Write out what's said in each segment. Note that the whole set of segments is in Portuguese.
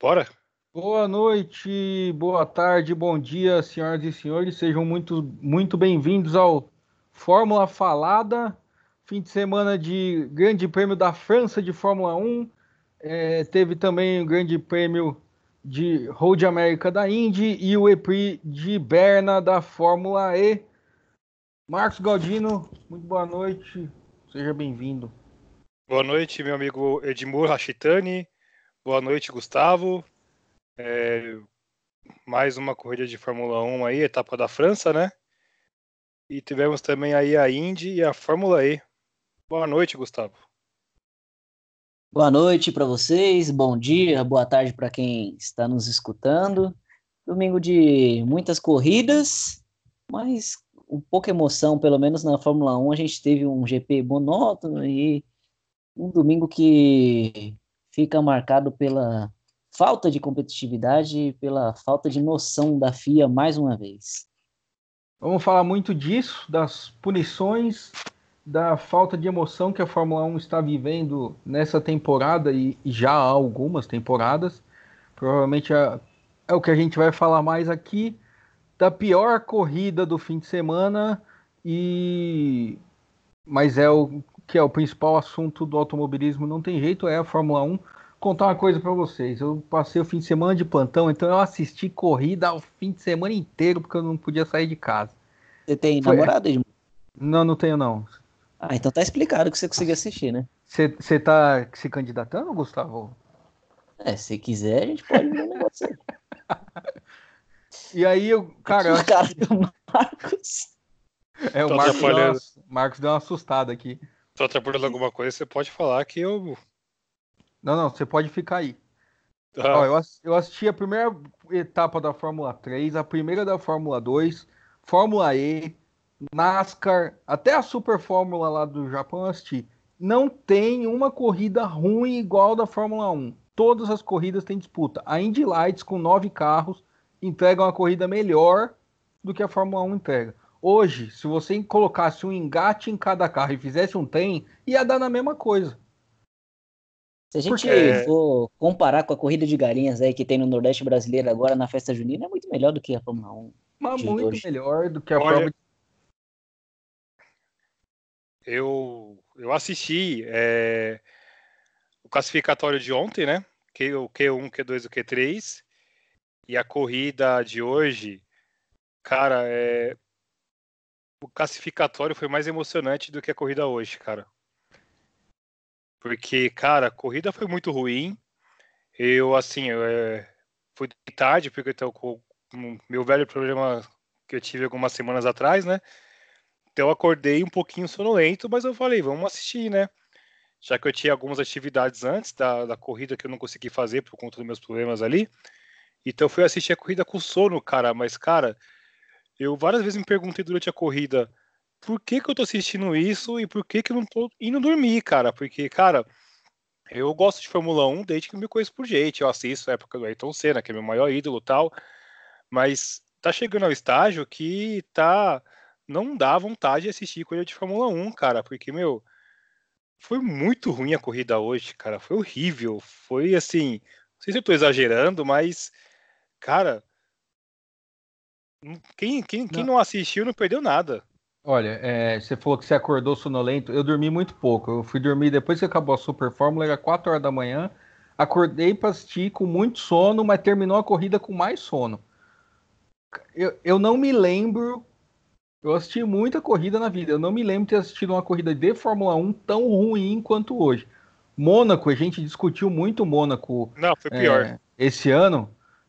Bora? Boa noite, boa tarde, bom dia, senhoras e senhores. Sejam muito, muito bem-vindos ao Fórmula Falada, fim de semana de Grande Prêmio da França de Fórmula 1. É, teve também o Grande Prêmio de Road América da Indy e o EPRI de Berna da Fórmula E. Marcos Galdino, muito boa noite, seja bem-vindo. Boa noite, meu amigo Edmur Rachitani. Boa noite, Gustavo. É, mais uma corrida de Fórmula 1 aí, etapa da França, né? E tivemos também aí a Indy e a Fórmula E. Boa noite, Gustavo. Boa noite para vocês, bom dia, boa tarde para quem está nos escutando. Domingo de muitas corridas, mas um pouca emoção, pelo menos na Fórmula 1 a gente teve um GP monótono e um domingo que fica marcado pela falta de competitividade e pela falta de noção da FIA mais uma vez. Vamos falar muito disso, das punições, da falta de emoção que a Fórmula 1 está vivendo nessa temporada e, já há algumas temporadas. Provavelmente é, é o que a gente vai falar mais aqui da pior corrida do fim de semana e mas é o que é o principal assunto do automobilismo, não tem jeito, é a Fórmula 1 contar uma coisa para vocês. Eu passei o fim de semana de plantão, então eu assisti corrida o fim de semana inteiro porque eu não podia sair de casa. Você tem Foi... namorada, Edmundo? Não, não tenho não. Ah, então tá explicado que você conseguiu assistir, né? Você tá se candidatando, Gustavo? É, se quiser, a gente pode ver um negócio aí. e aí, eu, cara. O cara do Marcos. É, o Marcos deu, uma, Marcos deu uma assustada aqui. Tô atrapalhando alguma coisa, você pode falar que eu não, não, você pode ficar aí. Ah. Ó, eu, eu assisti a primeira etapa da Fórmula 3, a primeira da Fórmula 2, Fórmula E, NASCAR, até a Super Fórmula lá do Japão eu assisti. Não tem uma corrida ruim igual da Fórmula 1. Todas as corridas têm disputa. A Indy Lights, com nove carros, entrega uma corrida melhor do que a Fórmula 1 entrega. Hoje, se você colocasse um engate em cada carro e fizesse um trem, ia dar na mesma coisa. Se a gente Porque... for comparar com a corrida de galinhas aí que tem no Nordeste brasileiro agora na festa junina, é muito melhor do que a Fórmula 1. Mas muito hoje. melhor do que a Fórmula eu, eu assisti é, o classificatório de ontem, né? Que, o Q1, Q2 e o Q3. E a corrida de hoje, cara, é, o classificatório foi mais emocionante do que a corrida hoje, cara. Porque, cara, a corrida foi muito ruim. Eu, assim, eu, é, fui tarde, porque tô com o meu velho problema que eu tive algumas semanas atrás, né? Então eu acordei um pouquinho sonolento, mas eu falei, vamos assistir, né? Já que eu tinha algumas atividades antes da, da corrida que eu não consegui fazer por conta dos meus problemas ali. Então eu fui assistir a corrida com sono, cara. Mas, cara, eu várias vezes me perguntei durante a corrida por que, que eu tô assistindo isso e por que, que eu não tô indo dormir, cara? Porque, cara, eu gosto de Fórmula 1 desde que eu me conheço por gente. Eu assisto a época do Ayrton Senna, que é meu maior ídolo tal. Mas tá chegando ao estágio que tá. Não dá vontade de assistir corrida de Fórmula 1, cara, porque, meu, foi muito ruim a corrida hoje, cara. Foi horrível. Foi assim. Não sei se eu tô exagerando, mas, cara. Quem, quem, quem não assistiu não perdeu nada. Olha, é, você falou que você acordou sonolento. Eu dormi muito pouco. Eu fui dormir depois que acabou a Super Fórmula, era 4 horas da manhã. Acordei para assistir com muito sono, mas terminou a corrida com mais sono. Eu, eu não me lembro. Eu assisti muita corrida na vida. Eu não me lembro de ter assistido uma corrida de Fórmula 1 tão ruim quanto hoje. Mônaco, a gente discutiu muito Mônaco. Não, foi pior. É, esse ano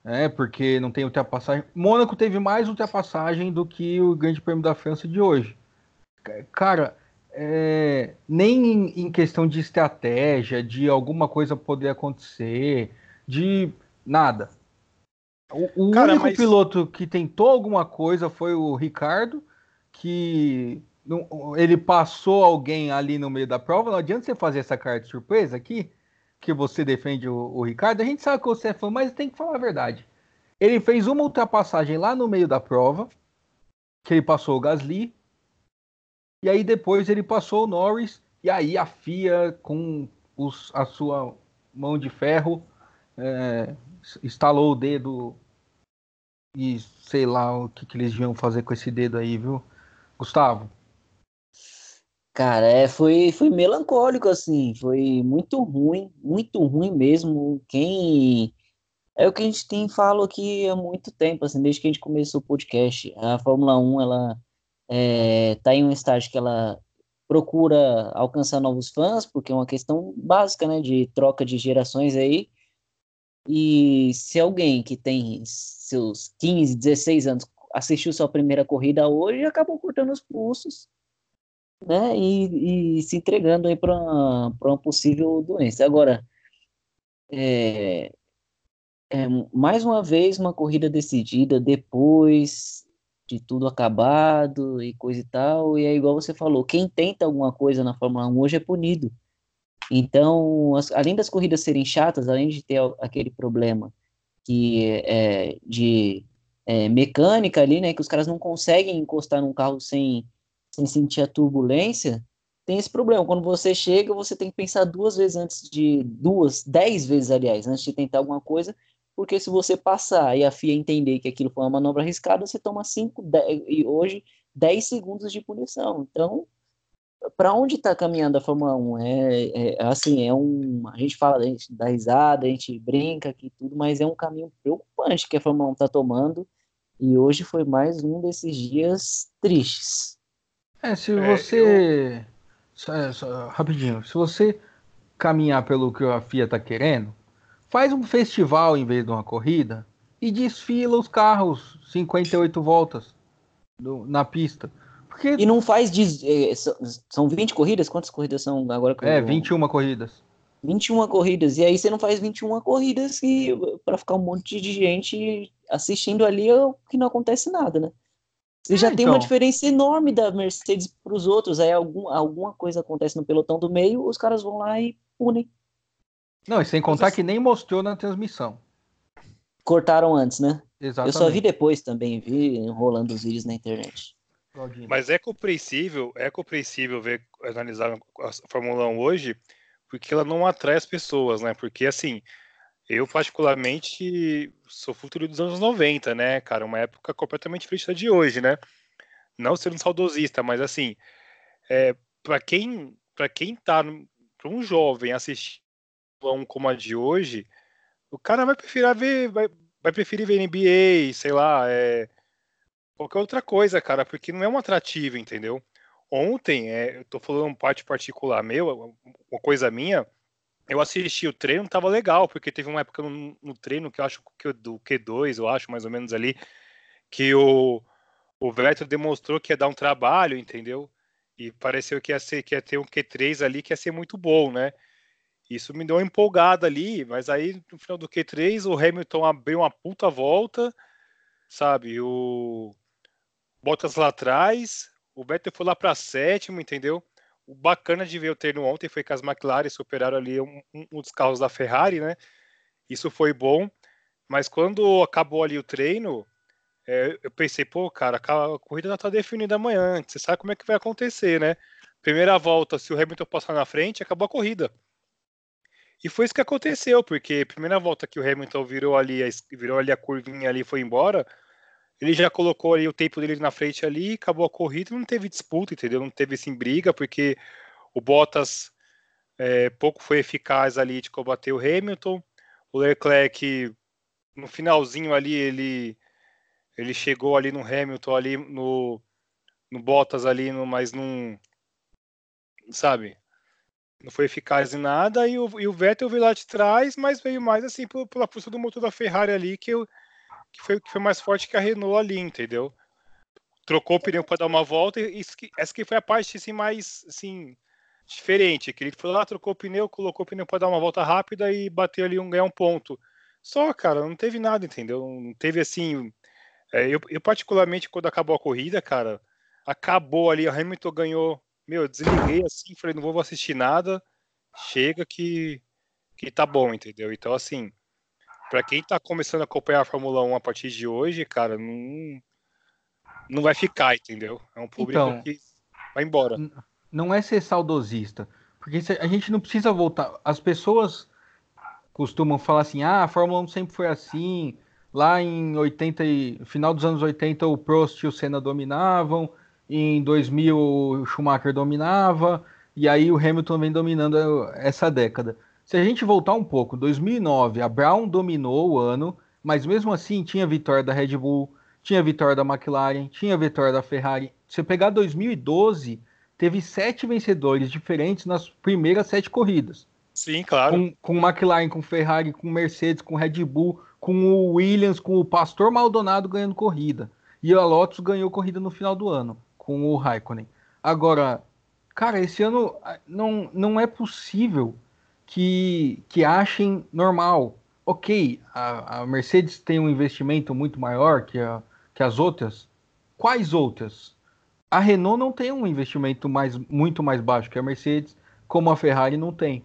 é, porque não tem ultrapassagem. Mônaco teve mais ultrapassagem do que o Grande Prêmio da França de hoje. Cara, é, nem em, questão de estratégia, de alguma coisa poder acontecer, de nada. O, o Cara, único mas... piloto que tentou alguma coisa foi o Ricardo, que não, ele passou alguém ali no meio da prova. Não adianta você fazer essa carta de surpresa aqui que você defende o, o, Ricardo, a gente sabe que você é fã, mas tem que falar a verdade. Ele fez uma ultrapassagem lá no meio da prova, que ele passou o Gasly, e aí depois ele passou o Norris, e aí a FIA, com os, a sua mão de ferro, é, estalou o dedo e sei lá o que, que eles iam fazer com esse dedo aí, viu? Gustavo? Cara, é, foi, foi melancólico, assim, foi muito ruim, muito ruim mesmo. Quem. É o que a gente tem falo aqui há muito tempo, assim, desde que a gente começou o podcast. A Fórmula 1, ela é, tá em um estágio que ela procura alcançar novos fãs, porque é uma questão básica, né, de troca de gerações aí. E se alguém que tem seus 15, 16 anos assistiu sua primeira corrida hoje, acabou cortando os pulsos né, e, e se entregando aí para uma possível doença. Agora, é, é, mais uma vez uma corrida decidida depois de tudo acabado e coisa e tal, e é igual você falou, quem tenta alguma coisa na Fórmula 1 hoje é punido. Então, as, além das corridas serem chatas, além de ter aquele problema que é de é, mecânica ali, né, que os caras não conseguem encostar num carro sem sem sentir a turbulência, tem esse problema. Quando você chega, você tem que pensar duas vezes antes de. duas, dez vezes, aliás, antes de tentar alguma coisa, porque se você passar e a FIA entender que aquilo foi uma manobra arriscada, você toma cinco e hoje 10 segundos de punição. Então, para onde está caminhando a Fórmula 1? É, é, assim, é um. A gente fala, a gente dá risada, a gente brinca aqui tudo, mas é um caminho preocupante que a Fórmula 1 está tomando. E hoje foi mais um desses dias tristes. É, se é, você. Eu... Só, só, rapidinho, se você caminhar pelo que a FIA tá querendo, faz um festival em vez de uma corrida e desfila os carros 58 voltas do, na pista. Porque... E não faz. De, é, são 20 corridas? Quantas corridas são agora? É, 21 corridas. 21 corridas. E aí você não faz 21 corridas e para ficar um monte de gente assistindo ali que não acontece nada, né? Você já é, tem uma então. diferença enorme da Mercedes para os outros. Aí algum, alguma coisa acontece no pelotão do meio, os caras vão lá e punem. Não, e sem contar que nem mostrou na transmissão. Cortaram antes, né? Exatamente. Eu só vi depois também, vi enrolando os vídeos na internet. Mas é compreensível, é compreensível ver, analisar a Fórmula 1 hoje, porque ela não atrai as pessoas, né? Porque assim, eu, particularmente, sou futuro dos anos 90, né, cara? Uma época completamente diferente de hoje, né? Não sendo saudosista, mas assim, é, para quem para quem tá para um jovem assistir um como a de hoje, o cara vai preferir ver vai, vai preferir ver NBA, sei lá, é, qualquer outra coisa, cara, porque não é um atrativo, entendeu? Ontem, é, eu tô falando parte particular meu, uma coisa minha, eu assisti o treino, tava legal, porque teve uma época no, no treino que eu acho que do Q2, eu acho, mais ou menos ali, que o, o Vettel demonstrou que ia dar um trabalho, entendeu? E pareceu que ia, ser, que ia ter um Q3 ali que ia ser muito bom, né? Isso me deu uma empolgada ali, mas aí no final do Q3 o Hamilton abriu uma puta volta, sabe? O Bottas lá atrás, o Vettel foi lá para sétimo, entendeu? O bacana de ver o treino ontem foi que as McLaren superaram ali um, um, dos carros da Ferrari, né? Isso foi bom. Mas quando acabou ali o treino, é, eu pensei, pô, cara, a corrida já tá definida amanhã. Você sabe como é que vai acontecer, né? Primeira volta, se o Hamilton passar na frente, acabou a corrida. E foi isso que aconteceu, porque primeira volta que o Hamilton virou ali, virou ali a curvinha ali foi embora, ele já colocou ali o tempo dele na frente ali, acabou a corrida, não teve disputa, entendeu? Não teve assim briga, porque o Bottas é, pouco foi eficaz ali de combater o Hamilton. O Leclerc no finalzinho ali ele ele chegou ali no Hamilton ali no no Bottas ali, no, mas não sabe, não foi eficaz em nada e o, e o Vettel veio lá de trás, mas veio mais assim pela força do motor da Ferrari ali que eu que foi, que foi mais forte que a Renault ali, entendeu? Trocou o pneu para dar uma volta e isso que, essa que foi a parte assim, mais assim, diferente. Que ele foi lá, trocou o pneu, colocou o pneu para dar uma volta rápida e bateu ali um ganhar um ponto. Só, cara, não teve nada, entendeu? Não teve assim. É, eu, eu, particularmente, quando acabou a corrida, cara, acabou ali, a Hamilton ganhou. Meu, desliguei assim, falei, não vou assistir nada. Chega que, que tá bom, entendeu? Então, assim, para quem tá começando a acompanhar a Fórmula 1 a partir de hoje, cara, não, não vai ficar, entendeu? É um público então, que vai embora. Não é ser saudosista, porque a gente não precisa voltar. As pessoas costumam falar assim: ah, a Fórmula 1 sempre foi assim. Lá em 80 e final dos anos 80 o Prost e o Senna dominavam, em 2000 o Schumacher dominava, e aí o Hamilton vem dominando essa década. Se a gente voltar um pouco, 2009 a Brown dominou o ano, mas mesmo assim tinha vitória da Red Bull, tinha vitória da McLaren, tinha vitória da Ferrari. Se pegar 2012, teve sete vencedores diferentes nas primeiras sete corridas. Sim, claro. Com, com McLaren, com Ferrari, com Mercedes, com Red Bull, com o Williams, com o Pastor Maldonado ganhando corrida. E a Lotus ganhou corrida no final do ano, com o Raikkonen. Agora, cara, esse ano ah, não, não é possível que, que achem normal. Ok, a, a Mercedes tem um investimento muito maior que, a, que as outras. Quais outras? A Renault não tem um investimento mais, muito mais baixo que a Mercedes, como a Ferrari não tem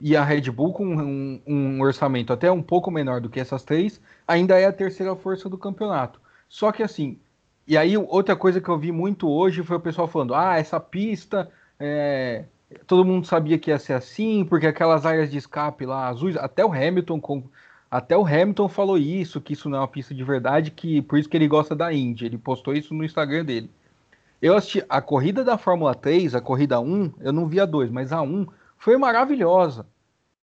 e a Red Bull com um, um, orçamento até um pouco menor do que essas três, ainda é a terceira força do campeonato. Só que assim, e aí outra coisa que eu vi muito hoje foi o pessoal falando: ah, essa pista, é, todo mundo sabia que ia ser assim, porque aquelas áreas de escape lá azuis, até o Hamilton com, até o Hamilton falou isso, que isso não é uma pista de verdade, que por isso que ele gosta da Indy. Ele postou isso no Instagram dele. Eu assisti a corrida da Fórmula 3, a corrida 1, eu não vi a 2, mas a 1 foi maravilhosa.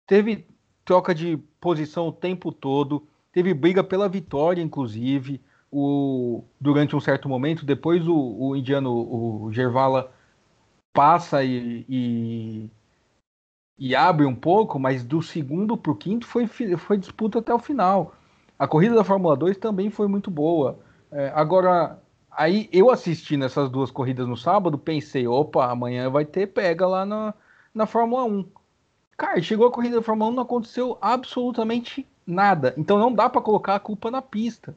Teve troca de posição o tempo todo, teve briga pela vitória, inclusive, o, durante um certo momento. Depois o, o indiano, o Gervala, passa e, e, e, abre um pouco, mas do segundo para o quinto foi, foi disputa até o final. A corrida da Fórmula 2 também foi muito boa. É, agora, aí eu assisti nessas duas corridas no sábado, pensei, opa, amanhã vai ter pega lá na, na Fórmula 1. Cara, chegou a corrida da Fórmula 1, não aconteceu absolutamente nada. Então não dá para colocar a culpa na pista.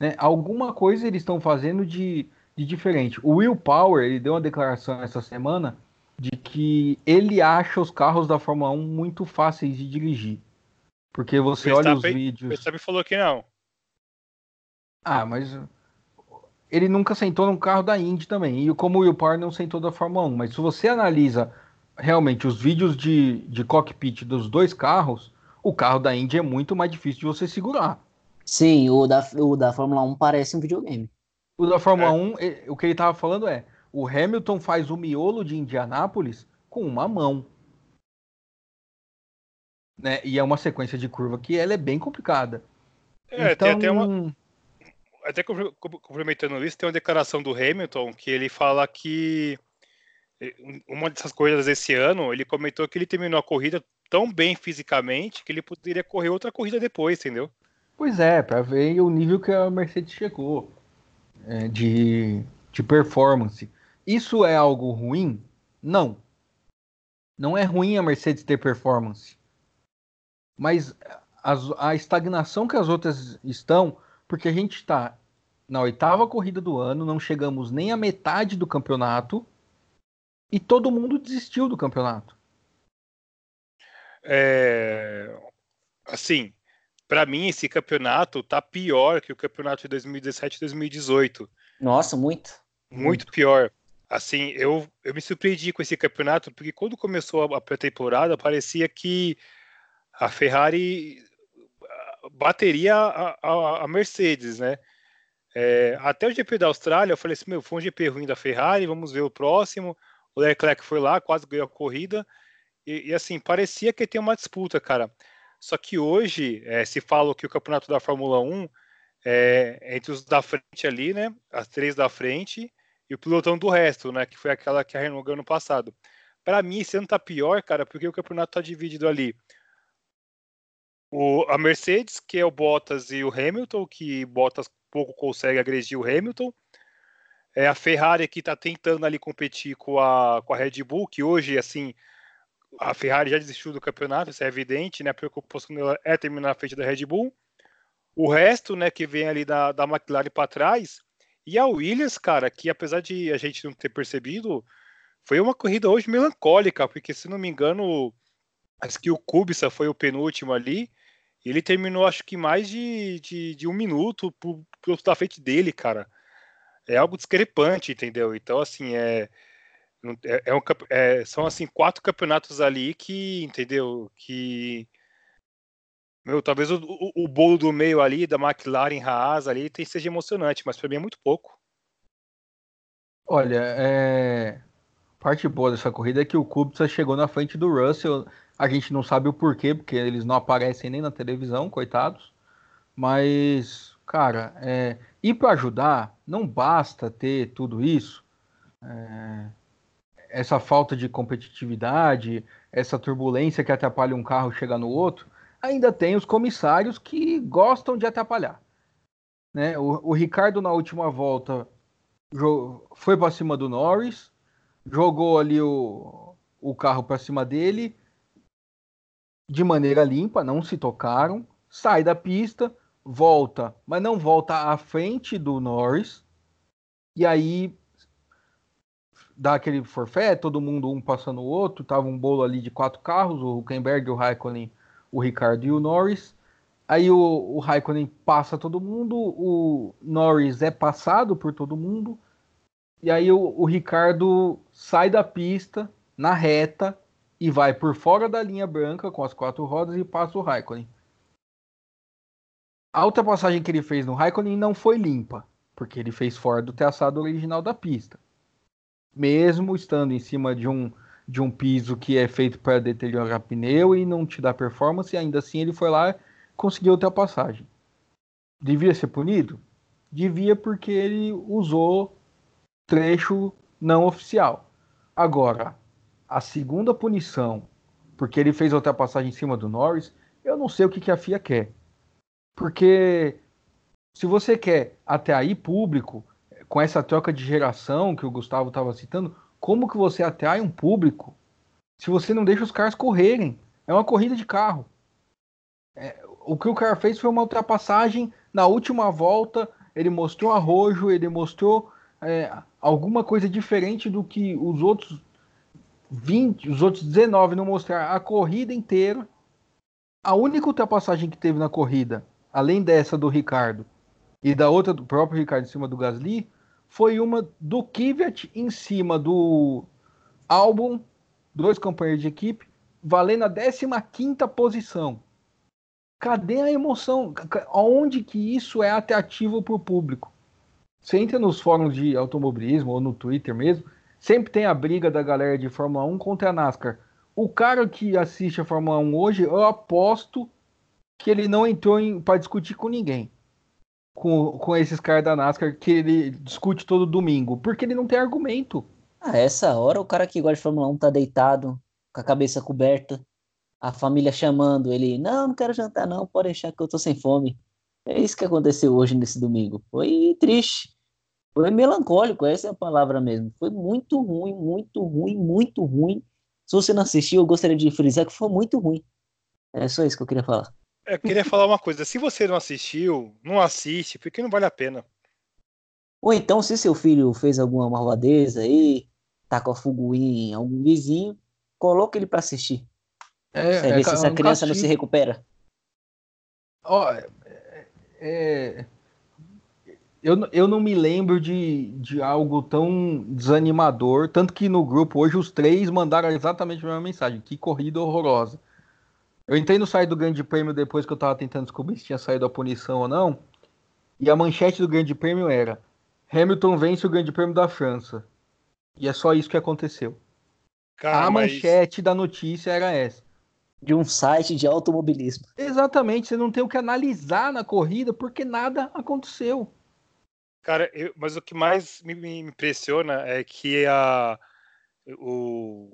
Né? Alguma coisa eles estão fazendo de, de diferente. O Will Power ele deu uma declaração essa semana de que ele acha os carros da Fórmula 1 muito fáceis de dirigir. Porque você olha os vídeos. Me falou que não. Ah, mas ele nunca sentou num carro da Indy também. E como o Will Power não sentou da Fórmula 1. Mas se você analisa realmente os vídeos de, de cockpit dos dois carros, o carro da Indy é muito mais difícil de você segurar. Sim, o da, o da Fórmula 1 parece um videogame. O da Fórmula é. 1, o que ele estava falando é: o Hamilton faz o miolo de Indianápolis com uma mão. Né? E é uma sequência de curva que ela é bem complicada. É, então... tem até uma. Até complementando isso, tem uma declaração do Hamilton que ele fala que uma dessas coisas desse ano, ele comentou que ele terminou a corrida tão bem fisicamente que ele poderia correr outra corrida depois, entendeu? Pois é, para ver o nível que a Mercedes chegou é, de, de performance. Isso é algo ruim? Não. Não é ruim a Mercedes ter performance. Mas a, a estagnação que as outras estão, porque a gente está na oitava corrida do ano, não chegamos nem à metade do campeonato e todo mundo desistiu do campeonato. É, assim, para mim esse campeonato tá pior que o campeonato de 2017 e 2018. Nossa, muito. Muito, muito. pior. Assim, eu, eu me surpreendi com esse campeonato porque quando começou a pré-temporada parecia que a Ferrari bateria a, a, a Mercedes, né? É, até o GP da Austrália, eu falei assim, meu, foi um GP ruim da Ferrari, vamos ver o próximo. O Leclerc foi lá, quase ganhou a corrida. E, e assim, parecia que tem uma disputa, cara. Só que hoje é, se fala que o campeonato da Fórmula 1 é entre os da frente ali, né? As três da frente e o pilotão do resto, né? Que foi aquela que a Renault ganhou no passado. Para mim, esse ano tá pior, cara, porque o campeonato tá dividido ali. O, a Mercedes, que é o Bottas e o Hamilton, que Bottas pouco consegue agredir o Hamilton. É a Ferrari que está tentando ali competir com a, com a Red Bull, que hoje, assim, a Ferrari já desistiu do campeonato, isso é evidente, né? A preocupação dela é terminar na frente da Red Bull. O resto, né, que vem ali da, da McLaren para trás. E a Williams, cara, que apesar de a gente não ter percebido, foi uma corrida hoje melancólica, porque se não me engano, acho que o Kubica foi o penúltimo ali. Ele terminou, acho que mais de, de, de um minuto pro, pro da frente dele, cara é algo discrepante, entendeu? Então, assim, é, é, é um, é, são assim quatro campeonatos ali que, entendeu? Que meu, talvez o, o, o, bolo do meio ali, da McLaren Haas ali, tem, seja emocionante, mas para mim é muito pouco. Olha, é... parte boa dessa corrida é que o Kubica chegou na frente do Russell. A gente não sabe o porquê, porque eles não aparecem nem na televisão, coitados. Mas, cara, é... ir para ajudar, não basta ter tudo isso. É... Essa falta de competitividade, essa turbulência que atrapalha um carro chegar no outro ainda tem os comissários que gostam de atrapalhar. Né? O, o Ricardo, na última volta, foi para cima do Norris, jogou ali o, o carro para cima dele de maneira limpa, não se tocaram, sai da pista, volta, mas não volta à frente do Norris, e aí dá aquele forfé, todo mundo um passando o outro, tava um bolo ali de quatro carros, o Huckenberg, o Raikkonen o Ricardo e o Norris. Aí o, o Raikkonen passa todo mundo, o Norris é passado por todo mundo. E aí o, o Ricardo sai da pista na reta e vai por fora da linha branca com as quatro rodas e passa o Raikkonen. A ultrapassagem que ele fez no Raikkonen não foi limpa, porque ele fez fora do traçado original da pista. Mesmo estando em cima de um de um piso que é feito para deteriorar pneu e não te dá performance, ainda assim ele foi lá conseguiu ultrapassagem. Devia ser punido? Devia porque ele usou trecho não oficial. Agora, a segunda punição, porque ele fez a ultrapassagem em cima do Norris, eu não sei o que, que a FIA quer. Porque se você quer até aí público, com essa troca de geração que o Gustavo estava citando, como que você atrai um público se você não deixa os caras correrem? É uma corrida de carro. É, o que o cara fez foi uma ultrapassagem na última volta. Ele mostrou arrojo, ele mostrou é, alguma coisa diferente do que os outros 20, os outros 19 não mostraram a corrida inteira. A única ultrapassagem que teve na corrida, além dessa do Ricardo e da outra do próprio Ricardo em cima do Gasly, foi uma do Kvyat em cima do álbum, dois companheiros de equipe, valendo a 15 posição. Cadê a emoção? Onde que isso é atrativo para o público? Você entra nos fóruns de automobilismo ou no Twitter mesmo, sempre tem a briga da galera de Fórmula 1 contra a NASCAR. O cara que assiste a Fórmula 1 hoje, eu aposto que ele não entrou para discutir com ninguém com, com esses caras da NASCAR que ele discute todo domingo, porque ele não tem argumento. Ah, essa hora o cara que gosta de Fórmula 1 tá deitado, com a cabeça coberta, a família chamando ele, não, não quero jantar não, pode deixar que eu tô sem fome. É isso que aconteceu hoje nesse domingo. Foi triste. Foi melancólico, essa é a palavra mesmo. Foi muito ruim, muito ruim, muito ruim. Se você não assistiu, eu gostaria de frisar que foi muito ruim. É só isso que eu queria falar. Eu queria falar uma coisa. Se você não assistiu, não assiste, porque não vale a pena. Ou então, se seu filho fez alguma malvadeza aí, tá com a fuguinha em algum vizinho, coloque ele para assistir. É, Você é, ver se essa criança não se recupera. Ó, é, é, eu, eu não me lembro de, de algo tão desanimador. Tanto que no grupo hoje os três mandaram exatamente a mesma mensagem. Que corrida horrorosa. Eu entrei no site do Grande Prêmio depois que eu tava tentando descobrir se tinha saído a punição ou não. E a manchete do Grande Prêmio era: Hamilton vence o Grande Prêmio da França. E é só isso que aconteceu. Cara, a mas... manchete da notícia era essa. De um site de automobilismo. Exatamente, você não tem o que analisar na corrida porque nada aconteceu. Cara, eu, mas o que mais me, me impressiona é que a, o,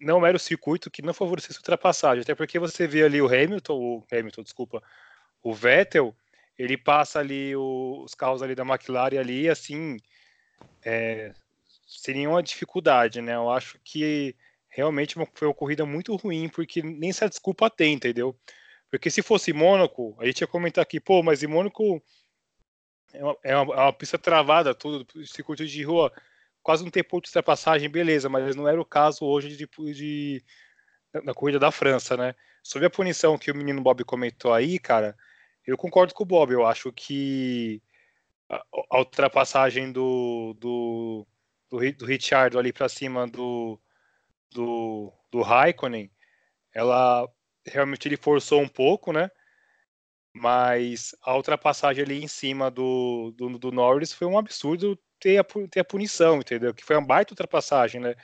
não era o circuito que não favorecesse ultrapassagem, até porque você vê ali o Hamilton, o Hamilton, desculpa, o Vettel, ele passa ali o, os carros ali da McLaren ali, assim, é, seria uma dificuldade, né? Eu acho que realmente foi uma corrida muito ruim, porque nem essa desculpa tem, entendeu? Porque se fosse Mônaco, a gente ia comentar aqui, pô, mas em Mônaco é uma, é uma, é uma pista travada, tudo, circuito de rua, quase não ter ponto de ultrapassagem, beleza, mas não era o caso hoje de, de, na corrida da França, né? Sobre a punição que o menino Bob comentou aí, cara, eu concordo com o Bob, eu acho que a, a ultrapassagem do, do, do, do Richard ali para cima do, do, do Raikkonen, ela realmente ele forçou um pouco, né? Mas a ultrapassagem ali em cima do, do, do Norris foi um absurdo ter a, ter a punição, entendeu? Que foi uma baita ultrapassagem, né?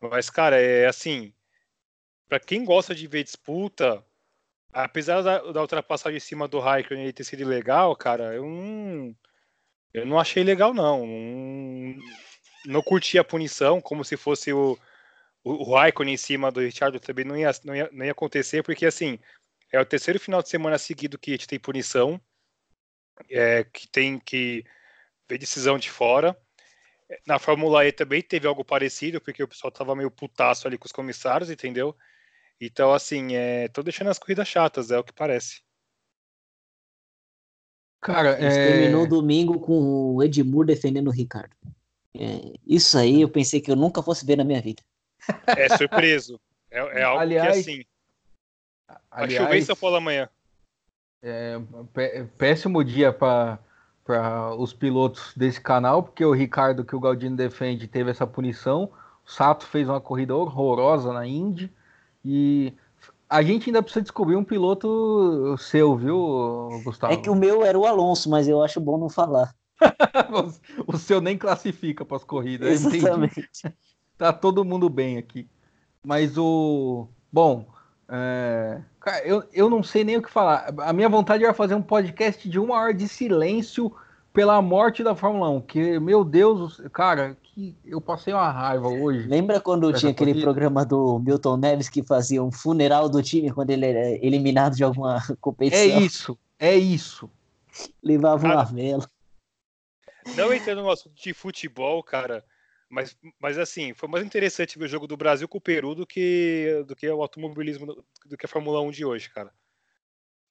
Mas, cara, é assim, para quem gosta de ver disputa, apesar da, da ultrapassagem em cima do Raikkonen ter sido legal, cara, eu não, eu não achei legal, não. Não, não curti a punição, como se fosse o, o, o Raikkonen em cima do Richard também não ia, não, ia, não ia acontecer, porque assim, é o terceiro final de semana seguido que a gente tem punição, é, que tem que ver decisão de fora. Na Fórmula E também teve algo parecido, porque o pessoal tava meio putaço ali com os comissários, entendeu? Então, assim, é, tô deixando as corridas chatas, é o que parece. Cara, é... terminou domingo com o Edmur defendendo o Ricardo. É, isso aí eu pensei que eu nunca fosse ver na minha vida. É surpreso. É, é algo aliás, que assim. Vai chover em São Paulo amanhã. É, péssimo dia para os pilotos desse canal, porque o Ricardo que o Galdino defende teve essa punição. O Sato fez uma corrida horrorosa na Indy. E a gente ainda precisa descobrir um piloto seu, viu, Gustavo? É que o meu era o Alonso, mas eu acho bom não falar. o seu nem classifica para as corridas. Exatamente. Entendi. Tá todo mundo bem aqui. Mas o. Bom, é... Cara, eu, eu não sei nem o que falar. A minha vontade era fazer um podcast de uma hora de silêncio pela morte da Fórmula 1. Que, meu Deus, cara, que eu passei uma raiva hoje. Lembra quando tinha aquele corrida? programa do Milton Neves que fazia um funeral do time quando ele era eliminado de alguma competição? É isso, é isso. Levava uma vela. Não entrando no assunto de futebol, cara, mas, mas assim, foi mais interessante ver o jogo do Brasil com o Peru do que, do que o automobilismo, do que a Fórmula 1 de hoje, cara.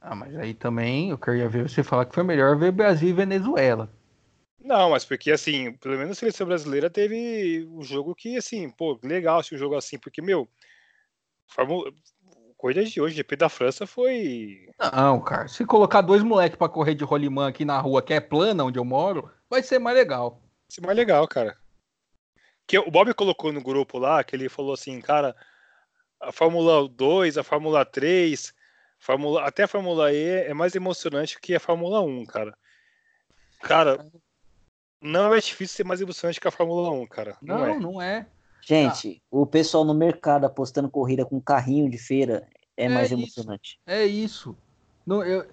Ah, mas aí também eu queria ver você falar que foi melhor ver Brasil e Venezuela. Não, mas porque assim, pelo menos a seleção brasileira teve um jogo que, assim, pô, legal se um jogo assim, porque, meu, Fórmula... corrida de hoje, GP da França foi. Não, cara, se colocar dois moleques para correr de rolimã aqui na rua, que é plana onde eu moro, vai ser mais legal. Vai ser mais legal, cara. Que o Bob colocou no grupo lá, que ele falou assim, cara, a Fórmula 2, a Fórmula 3, Fórmula, até a Fórmula E é mais emocionante que a Fórmula 1, cara. Cara, não é difícil ser mais emocionante que a Fórmula 1, cara. Não, não é. Não é. Gente, ah. o pessoal no mercado apostando corrida com carrinho de feira é, é mais isso, emocionante. É isso. Não, eu,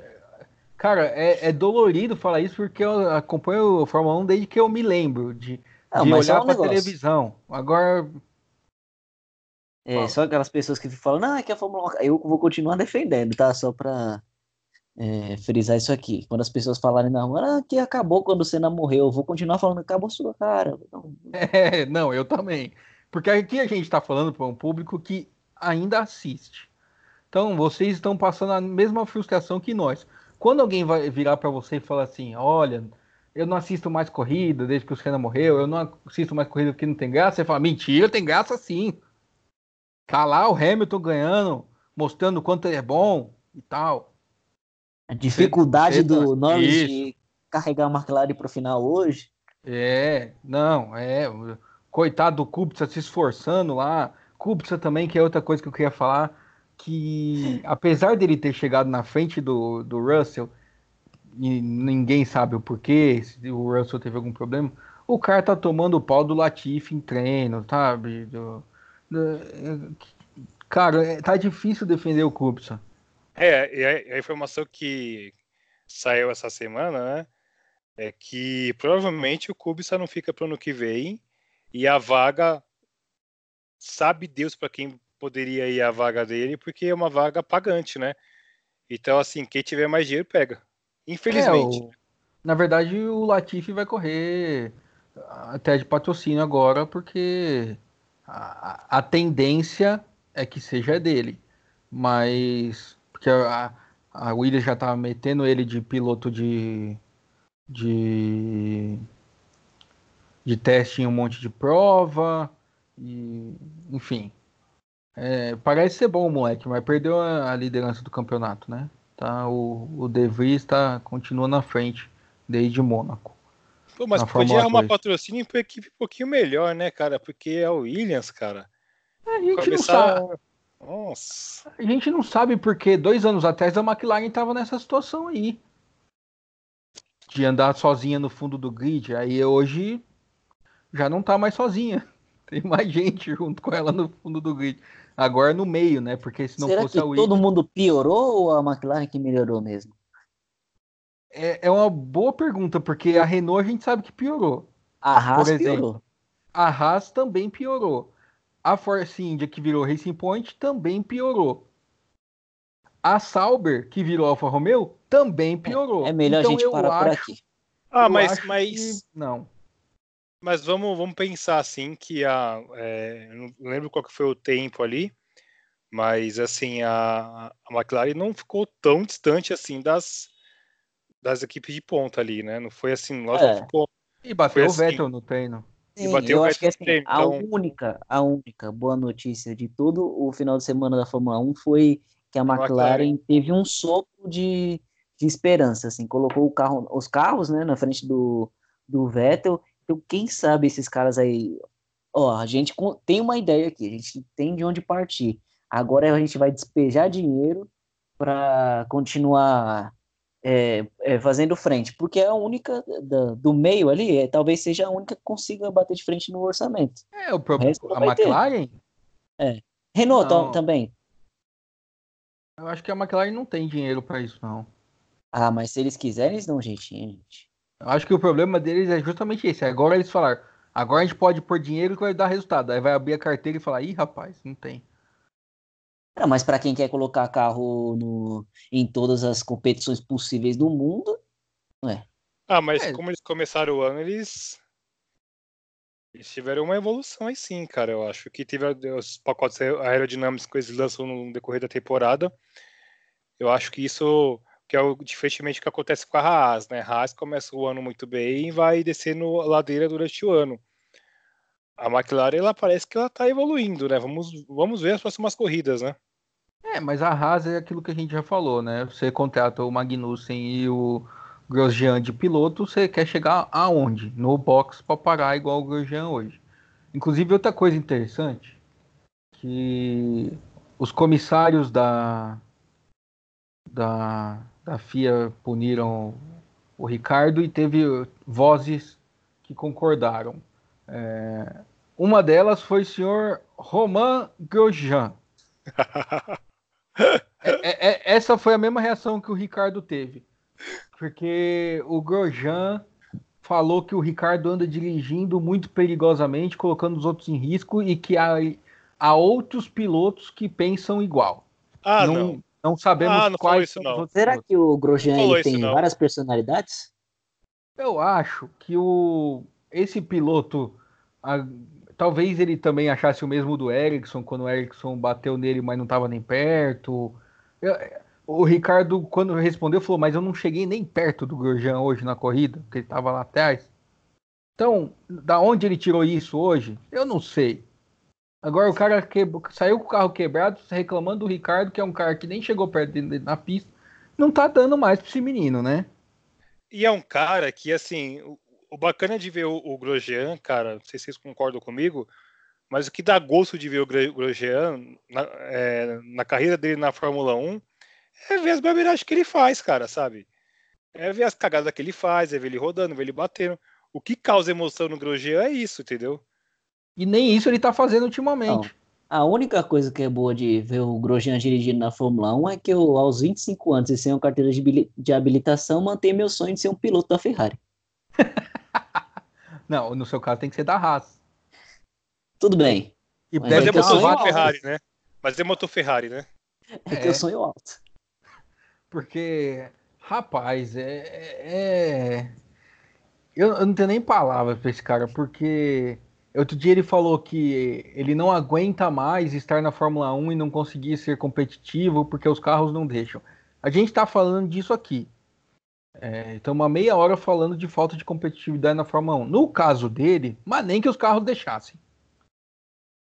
cara, é, é, dolorido falar isso porque eu acompanho a Fórmula 1 desde que eu me lembro de, não, de olhar é um pra negócio. televisão. Agora. É, só aquelas pessoas que falam, não, é que a Fórmula 1. Eu vou continuar defendendo, tá? Só pra é, frisar isso aqui. Quando as pessoas falarem na rua, ah, que acabou quando o Senna morreu, eu vou continuar falando, acabou sua cara. Não, é, não, eu também. Porque aqui a gente está falando para um público que ainda assiste. Então, vocês estão passando a mesma frustração que nós. Quando alguém vai virar para você e falar assim: olha, eu não assisto mais corrida desde que o Senna morreu, eu não assisto mais corrida porque não tem graça, você fala: mentira, tem graça sim. Tá lá o Hamilton ganhando, mostrando o quanto ele é bom e tal. A dificuldade do Norris de carregar a McLaren para o final hoje. É, não, é. Coitado do Kubica se esforçando lá. Kubica também, que é outra coisa que eu queria falar, que apesar dele ter chegado na frente do, do Russell, e ninguém sabe o porquê, se o Russell teve algum problema, o cara tá tomando o pau do Latifi em treino, sabe? Do, do, cara, é, tá difícil defender o Kubica. É, e a, informação que saiu essa semana, né? É que provavelmente o Kubica não fica para o ano que vem e a vaga sabe Deus para quem poderia ir a vaga dele, porque é uma vaga pagante, né? Então, assim, quem tiver mais dinheiro pega. Infelizmente. É, o... Na verdade, o Latifi vai correr até de patrocínio agora, porque a, a tendência é que seja dele. Mas porque a, a Williams já tá metendo ele de piloto de, de, de teste em um monte de prova, e, enfim. É, parece ser bom o moleque, mas perdeu a, a, liderança do campeonato, né? Tá, o, o De Vries tá, continua na frente desde Mônaco. Pô, mas podia arrumar patrocínio para equipe um pouquinho melhor, né, cara? Porque é o Williams, cara. A gente Começar... não sabe Nossa. A gente não sabe porque dois anos atrás a McLaren estava nessa situação aí. De andar sozinha no fundo do grid. Aí hoje já não tá mais sozinha. Tem mais gente junto com ela no fundo do grid. Agora no meio, né? Porque se não Será fosse que a Williams. todo mundo piorou ou a McLaren que melhorou mesmo? É, é uma boa pergunta, porque a Renault a gente sabe que piorou. A Haas Por exemplo. piorou. A Haas também piorou. A Force India, que virou Racing Point, também piorou. A Sauber, que virou Alfa Romeo, também piorou. É melhor Então, a gente parar por acho- aqui. Ah, mas, mas, que Não. Mas vamos, vamos pensar assim que a. é, não lembro qual que foi o tempo ali, mas assim, a, a McLaren não ficou tão distante assim das, das equipes de ponta ali, né? Não foi assim, lógico É. que ficou. E bateu Foi o assim. Vettel no treino. E Sim, bateu eu o acho que assim, treino, a então- única, a única boa notícia de todo o final de semana da Fórmula 1 foi que a McLaren. McLaren teve um sopro de, de esperança, assim, colocou o carro, os carros, né, na frente do, do Vettel. Então, quem sabe esses caras aí, ó, a gente tem uma ideia aqui, a gente tem de onde partir. Agora a gente vai despejar dinheiro para continuar é, é, fazendo frente, porque é a única da- do meio ali, é, talvez seja a única que consiga bater de frente no orçamento. É, o problema. A vai ter. McLaren, Renault Não. também. eu acho que a McLaren não tem dinheiro para isso, não. Ah, mas se eles quiserem, eles dão um jeitinho, gente. Eu acho que o problema deles é justamente esse. Agora eles falaram, agora a gente pode pôr dinheiro que vai dar resultado. Aí vai abrir a carteira e falar, ih, rapaz, não tem. Ah, mas para quem quer colocar carro no, em todas as competições possíveis do mundo, Ah, mas É. como eles começaram o ano, eles. Eles tiveram uma evolução aí sim, cara. Eu acho que teve a- os pacotes aer- aerodinâmicos que eles lançam no decorrer da temporada. Eu acho que isso que é o diferentemente que acontece com a Haas, né? Haas começa o ano muito bem e vai descendo a ladeira durante o ano. A McLaren, ela parece que ela tá evoluindo, né? Vamos, vamos ver as próximas corridas, né? É, mas a Haas é aquilo que a gente já falou, né? Você contrata o Magnussen e o Grosjean de piloto, você quer chegar aonde? No box para parar igual o Grosjean hoje. Inclusive, outra coisa interessante, que os comissários da, da, da FIA puniram o Ricardo e teve vozes que concordaram. É, uma delas foi o senhor Romain Grosjean. É- é- é- essa foi a mesma reação que o Ricardo teve. Porque o Grosjean falou que o Ricardo anda dirigindo muito perigosamente, colocando os outros em risco e que há, há outros pilotos que pensam igual. Ah, não. não. Sabemos Ah, não quais isso, não. será que o Grosjean Não isso, tem não. várias personalidades? Eu acho que o esse piloto a- talvez ele também achasse o mesmo do Ericsson quando o Ericsson bateu nele, mas não estava nem perto. Eu- o Ricardo quando respondeu falou: "Mas eu não cheguei nem perto do Grosjean hoje na corrida, porque ele estava lá atrás". Então, da onde ele tirou isso hoje? Eu não sei. Agora o cara quebrou, saiu com o carro quebrado, reclamando do Ricardo, que é um cara que nem chegou perto dele na pista. Não tá dando mais para esse menino, né? E é um cara que, assim, o, o bacana de ver o, o Grosjean, cara, não sei se vocês concordam comigo, mas o que dá gosto de ver o Gro- Grosjean na, é, na carreira dele na Fórmula 1 é ver as barbeiragens que ele faz, cara, sabe? É ver as cagadas que ele faz, é ver ele rodando, ver ele batendo. O que causa emoção no Grosjean é isso, entendeu? E nem isso ele tá fazendo ultimamente. A única coisa que é boa de ver o Grosjean dirigindo na Fórmula 1 é que eu, aos 25 anos e sem uma carteira de, habili- de habilitação, mantenho meu sonho de ser um piloto da Ferrari. Não, no seu caso tem que ser da Haas. Tudo bem, E Mas Mas deve é motor Ferrari, né? Mas é motor Ferrari, né? é, que É. eu sonho alto. Porque, rapaz, é. é- Eu, eu não tenho nem palavras pra esse cara, porque outro dia ele falou que ele não aguenta mais estar na Fórmula 1 e não conseguir ser competitivo porque os carros não deixam. A gente tá falando disso aqui. É, Estamos uma meia hora falando de falta de competitividade na Fórmula 1. No caso dele, mas nem que os carros deixassem.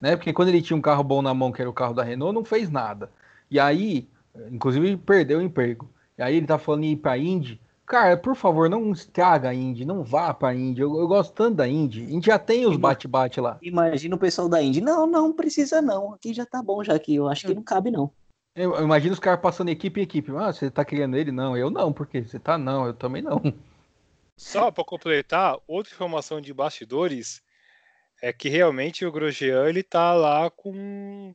Né? Porque quando ele tinha um carro bom na mão, que era o carro da Renault, não fez nada. E aí, inclusive, perdeu o emprego. E aí ele tá falando em ir pra Indy. Cara, por favor, não estraga a Indy, não vá pra Indy. Eu, eu gosto tanto da Indy. A gente já tem os bate-bate lá. Imagina o pessoal da Indy. Não, não precisa não. Aqui já tá bom, já aqui. Eu acho que não cabe, não. Eu, eu imagino os caras passando equipe em equipe. Ah, você tá querendo ele? Não, eu não, porque você tá não, eu também não. Só para completar, outra informação de bastidores é que realmente o Grosjean ele tá lá com,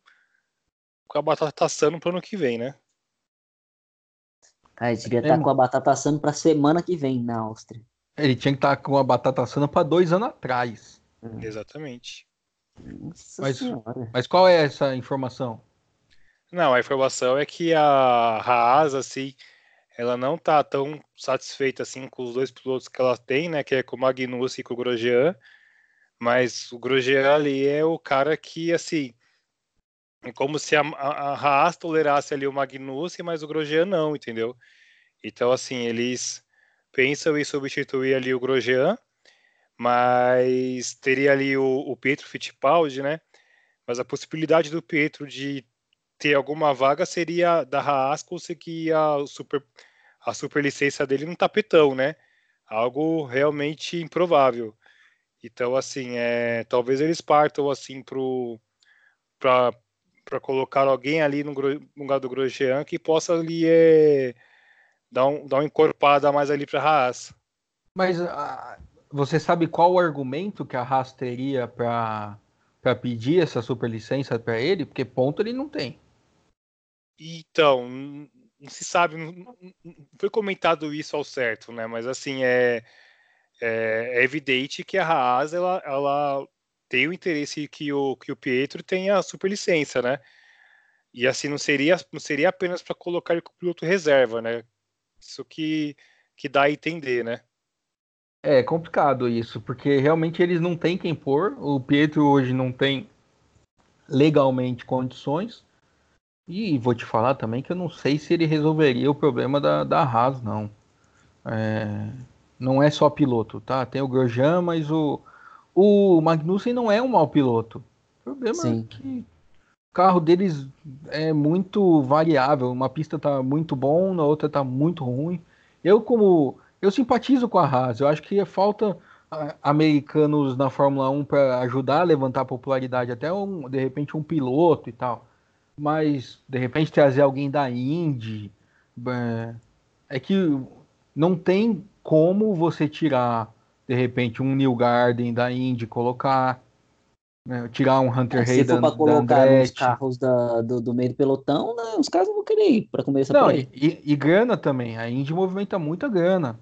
com a batata assando pro ano que vem, né? Cara, ele devia estar tá com a batata assando pra semana que vem na Áustria. Ele tinha que estar tá com a batata assando pra dois anos atrás. Hum. Exatamente. Mas, mas, qual é essa informação? Não, a informação é que a Haas, assim, ela não tá tão satisfeita assim com os dois pilotos que ela tem, né? Que é com o Magnussen e com o Grosjean. Mas o Grosjean ali é o cara que, assim, é como se a, a, a Haas tolerasse ali o Magnussen, mas o Grosjean não, entendeu? Então, assim, eles pensam em substituir ali o Grosjean, mas teria ali o, o Pietro Fittipaldi, né? Mas a possibilidade do Pietro de ter alguma vaga seria da Haas conseguir a super, a superlicença dele no tapetão, né? Algo realmente improvável. Então, assim, é, talvez eles partam assim para para colocar alguém ali no, no, lugar do Grosjean que possa ali é, dar, um, dar uma encorpada mais ali para a Haas. Mas uh, você sabe qual o argumento que a Haas teria para pedir essa superlicença para ele? Porque ponto ele não tem. Então, não se sabe, não foi comentado isso ao certo, né? Mas assim, é, é, é evidente que a Haas ela, ela tem o interesse que o, que o Pietro tenha a superlicença, né? E assim, não seria, não seria apenas para colocar ele piloto reserva, né? Isso que, que dá a entender, né? É complicado isso, porque realmente eles não têm quem pôr. O Pietro hoje não tem legalmente condições. E vou te falar também que eu não sei se ele resolveria o problema da, da Haas, não. É, não é só piloto, tá? Tem o Grosjean, mas o, o Magnussen não é um mau piloto. O problema é Sim. é que o carro deles é muito variável. Uma pista tá muito bom, na outra tá muito ruim. Eu, como. Eu simpatizo com a Haas. Eu acho que falta americanos na Fórmula 1 para ajudar a levantar a popularidade, até um, de repente um piloto e tal. Mas de repente trazer alguém da Indy é, é que não tem como você tirar de repente um New Garden da Indy colocar né, tirar um Hunter é, Hayden se for para colocar os carros da, do, do, meio do pelotão né, os caras vão querer ir para começar não e, e, grana também. A Indy movimenta muita grana.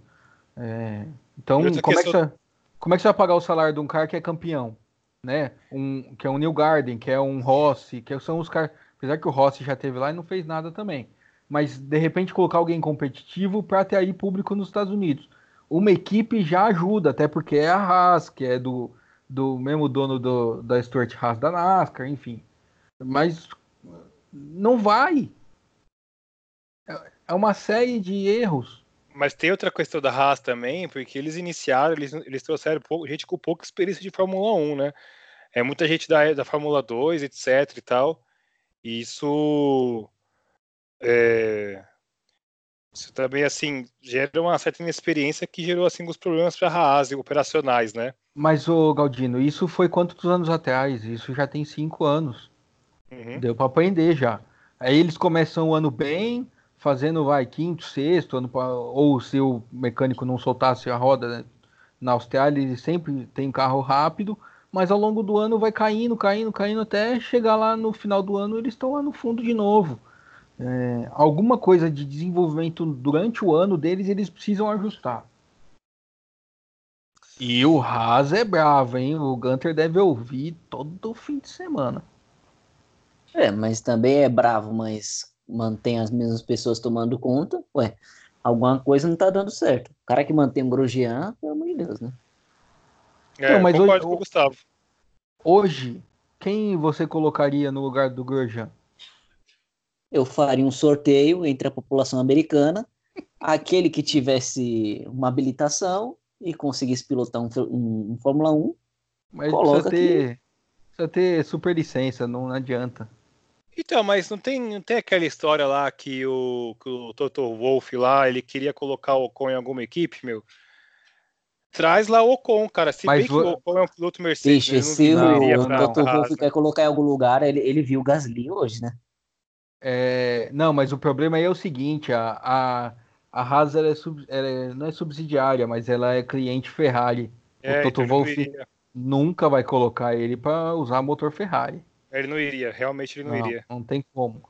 É, então como é, que você, como é que você vai pagar o salário de um cara que é campeão né? Um que é um New Garden que é um Rossi que são os caras apesar que o Rossi já teve lá e não fez nada também. Mas de repente colocar alguém competitivo para ter aí público nos Estados Unidos uma equipe já ajuda, até porque é a Haas, que é do, do mesmo dono do, da Stuart Haas da NASCAR, enfim. Mas não vai. É, é uma série de erros. Mas tem outra questão da Haas também, porque eles iniciaram, eles, eles trouxeram pouco, gente com pouca experiência de Fórmula 1, né? É muita gente da, da Fórmula 2, etc e tal. E isso é, isso também, assim, gera uma certa inexperiência que gerou, assim, alguns problemas para a Haas operacionais, né? Mas, o Galdino, isso foi quantos anos atrás? Isso já tem cinco anos. Uhum. Deu para aprender já. Aí eles começam o ano bem, fazendo, vai, quinto, sexto, ano, ou se o mecânico não soltasse a roda né? na Austrália, ele sempre tem carro rápido, mas ao longo do ano vai caindo, caindo, caindo, até chegar lá no final do ano, eles estão lá no fundo de novo é, alguma coisa de desenvolvimento durante o ano deles, eles precisam ajustar. E o Haas é bravo, hein? O Gunter deve ouvir todo fim de semana. É, mas também é bravo, mas mantém as mesmas pessoas tomando conta. Ué, alguma coisa não tá dando certo. O cara que mantém o Grosjean, pelo amor de Deus, né? É, não, mas concordo hoje, com o Gustavo. Hoje, quem você colocaria no lugar do Grosjean? Eu faria um sorteio entre a população americana, aquele que tivesse uma habilitação e conseguisse pilotar um, um, um Fórmula 1. Mas precisa ter, que... precisa ter super licença, não adianta. Então, mas não tem, não tem aquela história lá que o, que o Toto Wolff lá, ele queria colocar o Ocon em alguma equipe, meu? Traz lá o Ocon, cara. Se Mas bem que o- o Ocon é um piloto Mercedes, ele se não o pra, Toto Wolff quer colocar em algum lugar, ele, ele viu o Gasly hoje, né? É, não, mas o problema aí é o seguinte, a, a, a Haas é sub- é- não é subsidiária, mas ela é cliente Ferrari. É, o Toto então não Wolff nunca vai colocar ele para usar motor Ferrari. Ele não iria, realmente ele não, iria. Não tem como.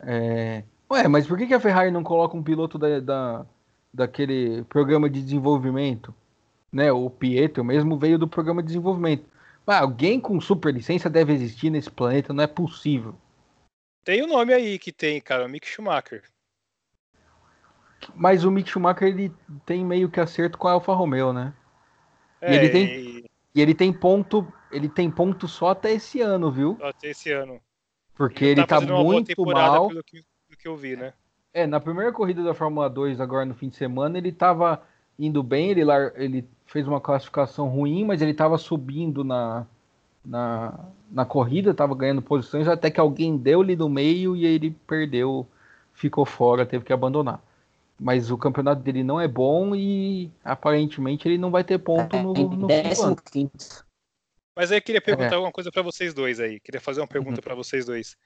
É, Ué, mas por que, que a Ferrari não coloca um piloto da, da, daquele programa de desenvolvimento? Né? O Pietro mesmo veio do programa de desenvolvimento. Ah, alguém com super licença deve existir nesse planeta, não é possível. Tem o nome aí que tem, cara, o Mick Schumacher. Mas o Mick Schumacher ele tem meio que acerto com a Alfa Romeo, né? E É, ele tem- e- E ele tem ponto, ele tem ponto só até esse ano, viu? até esse ano. Porque ele tá fazendo uma boa muito mal. pelo que, pelo que eu vi, né? É, na primeira corrida da Fórmula 2, agora no fim de semana, ele tava indo bem, ele, ele fez uma classificação ruim, mas ele tava subindo na, na, na corrida, tava ganhando posições, até que alguém deu-lhe no meio e ele perdeu, ficou fora, teve que abandonar. Mas o campeonato dele não é bom e aparentemente ele não vai ter ponto no, Em no do décimo quinto. Mas aí eu queria perguntar É. alguma coisa pra vocês dois aí. Queria fazer uma pergunta Uhum. pra vocês dois.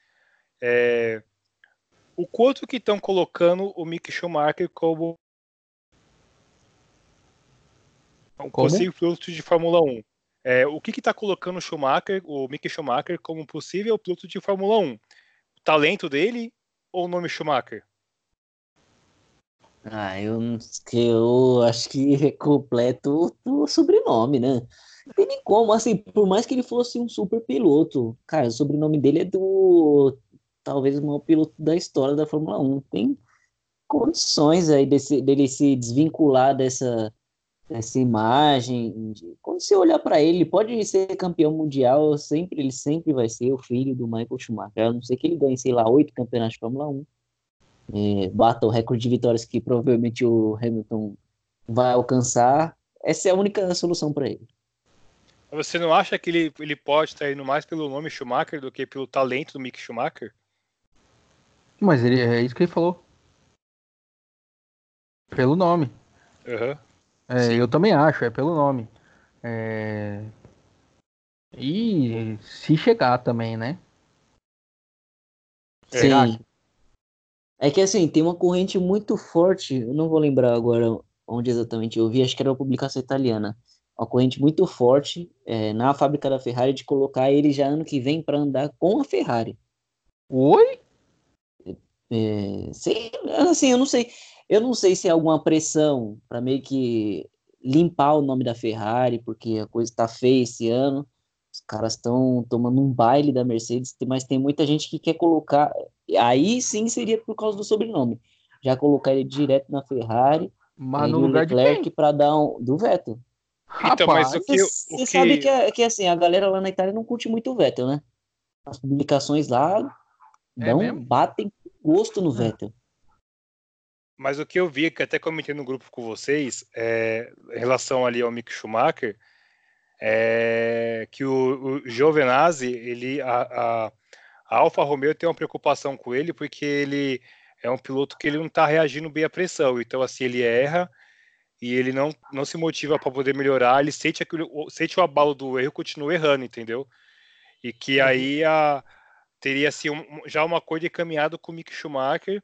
É, O quanto que estão colocando o Mick Schumacher como um Como? possível piloto de Fórmula 1? É, o que que tá colocando o Schumacher, o Mick Schumacher, como possível piloto de Fórmula 1? O talento dele ou o nome Schumacher? Ah, eu, eu acho que é completo o sobrenome, né? Não tem nem como, assim, por mais que ele fosse um super piloto, cara, o sobrenome dele é do talvez o maior piloto da história da Fórmula 1. Tem condições aí desse, dele se desvincular dessa, dessa imagem. de- quando você olhar para ele, ele pode ser campeão mundial, sempre, ele sempre vai ser o filho do Michael Schumacher, a não ser que ele ganhe, sei lá, oito campeonatos de Fórmula 1 é, bata o recorde de vitórias que provavelmente o Hamilton vai alcançar, essa é a única solução para ele. Você não acha que ele, ele pode estar indo mais pelo nome Schumacher do que pelo talento do Mick Schumacher? Mas ele, é isso que ele falou. Pelo nome. Aham. É, eu também acho, é pelo nome. É, E se chegar também, né? É. Sim. É que assim, tem uma corrente muito forte, eu não vou lembrar agora onde exatamente eu vi, acho que era uma publicação italiana. Uma corrente muito forte é, na fábrica da Ferrari de colocar ele já ano que vem para andar com a Ferrari. Oi? É, sei, assim, eu não sei, eu não sei se é alguma pressão para meio que limpar o nome da Ferrari, porque a coisa tá feia esse ano. Os caras estão tomando um baile da Mercedes, mas tem muita gente que quer colocar. Aí sim seria por causa do sobrenome. Já colocar ele direto na Ferrari Mas no lugar de Leclerc para dar um do Vettel. Então, mas Rapaz, o que, Você o que... sabe que, é- que assim, a galera lá na Itália não curte muito o Vettel, né? As publicações lá É dão, mesmo? batem gosto no. Vettel. Mas o que eu vi, que até comentei no grupo com vocês, é, em relação ali ao Mick Schumacher, é que o, o Giovinazzi, ele, a, a, a Alfa Romeo tem uma preocupação com ele, porque ele é um piloto que ele não está reagindo bem à pressão. Então, assim, ele erra e ele não, não se motiva para poder melhorar, ele sente, aquilo, sente o abalo do erro e continua errando, entendeu? E que aí a, teria assim, um, já uma coisa encaminhada com o Mick Schumacher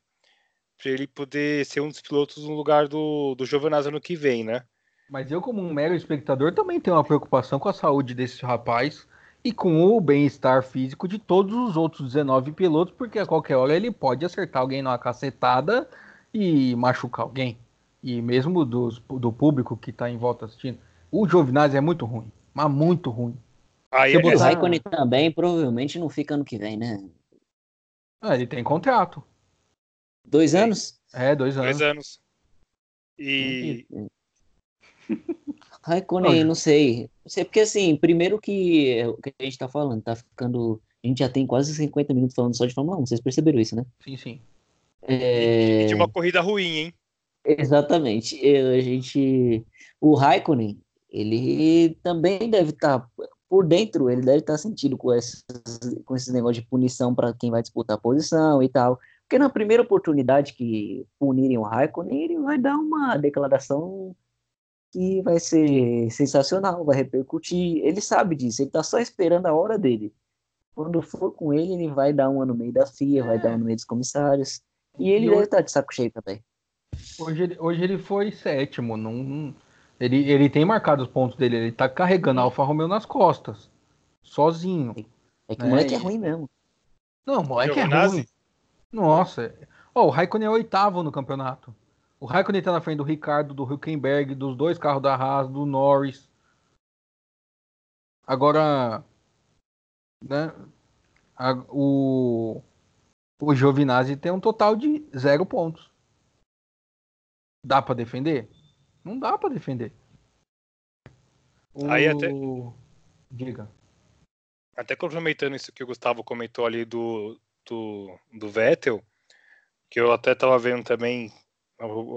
para ele poder ser um dos pilotos no lugar do, do Giovinazzi ano que vem, né? Mas eu, como um mero espectador, também tenho uma preocupação com a saúde desse rapaz e com o bem-estar físico de todos os outros 19 pilotos, porque a qualquer hora ele pode acertar alguém numa cacetada e machucar alguém. E mesmo dos, do público que está em volta assistindo. O Giovinazzi é muito ruim, mas muito ruim. Aí, é- E o botar- Raikkonen também provavelmente não fica ano que vem, né? Ah, ele tem contrato. Dois Sim. anos? É, dois anos. dois anos. E Raikkonen, Não, sei. Não sei, porque assim, primeiro que é o que a gente tá falando, tá ficando. A gente já tem quase 50 minutos falando só de Fórmula 1, vocês perceberam isso, né? Sim, sim. É, de uma corrida ruim, hein? Exatamente. Eu- a gente. O Raikkonen, ele também deve estar por dentro ele deve estar sentindo com esses, com esses negócios de punição para quem vai disputar a posição e tal. Porque na primeira oportunidade que punirem o Raikkonen, ele vai dar uma declaração que vai ser sensacional, vai repercutir. Ele sabe disso, ele está só esperando a hora dele. Quando for com ele, ele vai dar uma no meio da FIA, vai dar uma no meio dos comissários. E ele e deve estar tá de saco cheio também. Hoje ele, hoje ele foi sétimo. Não, ele, ele tem marcado os pontos dele. Ele tá carregando a Alfa Romeo nas costas. Sozinho. É que o moleque é ruim mesmo. Não, o moleque é ruim. Nossa. Oh, o Raikkonen é oitavo no campeonato. O Raikkonen tá na frente do Ricardo, do Hülkenberg, dos dois carros da Haas, do Norris. Agora, né, a, o, o Giovinazzi tem um total de zero pontos. Dá para defender? Não dá para defender. O... Aí até. Diga. Até complementando isso que o Gustavo comentou ali do, do, do Vettel, que eu até estava vendo também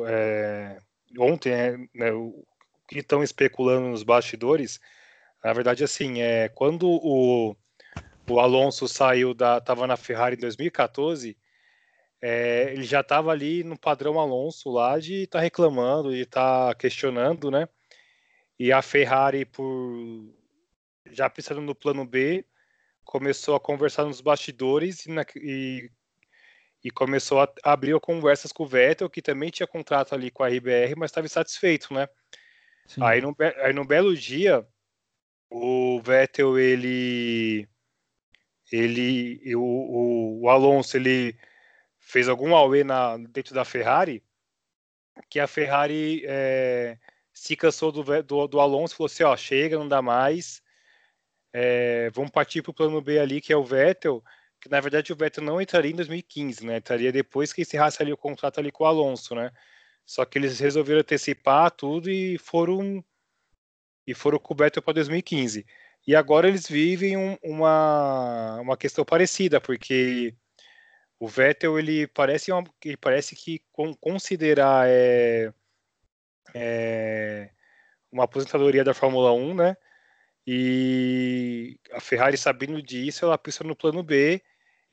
é, ontem, é, né, o que estão especulando nos bastidores, na verdade, assim, é, quando o, o Alonso saiu da. estava na Ferrari em 2014, é, ele já estava ali no padrão Alonso lá de estar tá reclamando, de estar tá questionando, né? E a Ferrari, por já pensando no plano B, começou a conversar nos bastidores e, na, e, e começou a abrir conversas com o Vettel, que também tinha contrato ali com a RBR, mas estava insatisfeito, né? Aí no, aí belo dia, o Vettel, ele ele o, o, o Alonso ele fez algum auê na, dentro da Ferrari, que a Ferrari é, se cansou do, do, do, Alonso e falou assim, ó, chega, não dá mais, é, vamos partir para o plano B ali, que é o Vettel, que na verdade o Vettel não entraria em 2015, né, entraria depois que encerrasse ali o contrato ali com o Alonso, né, só que eles resolveram antecipar tudo e foram e foram cobertos para 2015. E agora eles vivem um, uma, uma questão parecida, porque o Vettel ele parece, uma, ele parece que considerar é, é, uma aposentadoria da Fórmula 1, né? E a Ferrari sabendo disso, ela pensa no plano B.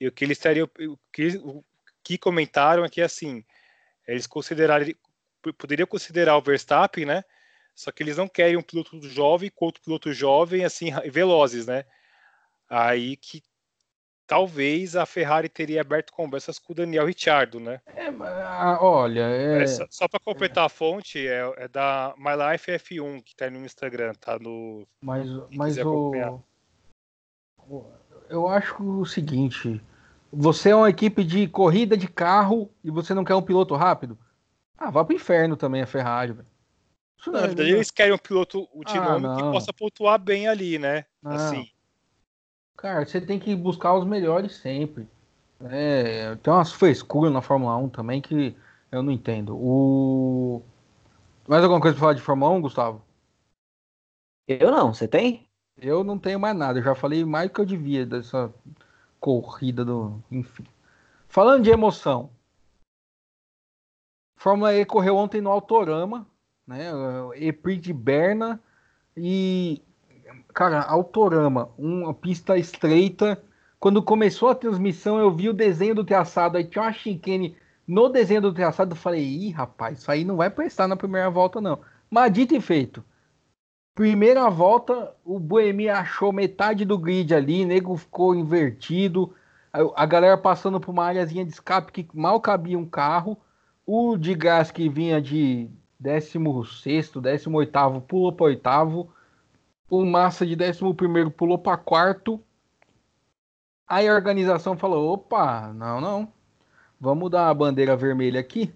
E o que eles teriam, o que, o que comentaram é que assim, eles considerariam, poderiam considerar o Verstappen, né? Só que eles não querem um piloto jovem com outro piloto jovem, assim, velozes, né? Aí que talvez a Ferrari teria aberto conversas com o Daniel Ricciardo, né? É, olha, é... É, só, só para completar a fonte, é, é, da My Life F1, que tá no Instagram, tá no... Mas, mas o... Eu acho o seguinte, você é uma equipe de corrida de carro e você não quer um piloto rápido? Ah, vá pro inferno também a Ferrari, velho. Na verdade, eles querem um piloto dinâmico ah, que possa pontuar bem ali, né? Não. Assim. Cara, você tem que buscar os melhores sempre. É, tem umas frescuras na Fórmula 1 também que eu não entendo. O... Mais alguma coisa pra falar de Fórmula 1, Gustavo? Eu não, você tem? Eu não tenho mais nada, eu já falei mais do que eu devia dessa corrida do. Enfim. Falando de emoção. Fórmula E correu ontem no Autorama, né? EPRI de Berna e cara, Autorama, uma pista estreita. Quando começou a transmissão, eu vi o desenho do traçado, aí tinha uma chicane no desenho do traçado, eu falei, ih, rapaz, isso aí não vai prestar na primeira volta, não. Mas dito e feito. Primeira volta, o Boemi achou metade do grid ali, nego ficou invertido, a galera passando por uma áreazinha de escape que mal cabia um carro. O de gás que vinha de 16, 18 pulou para oitavo. O Massa de 11 pulou para quarto. Aí a organização falou: opa, não, não. Vamos dar a bandeira vermelha aqui.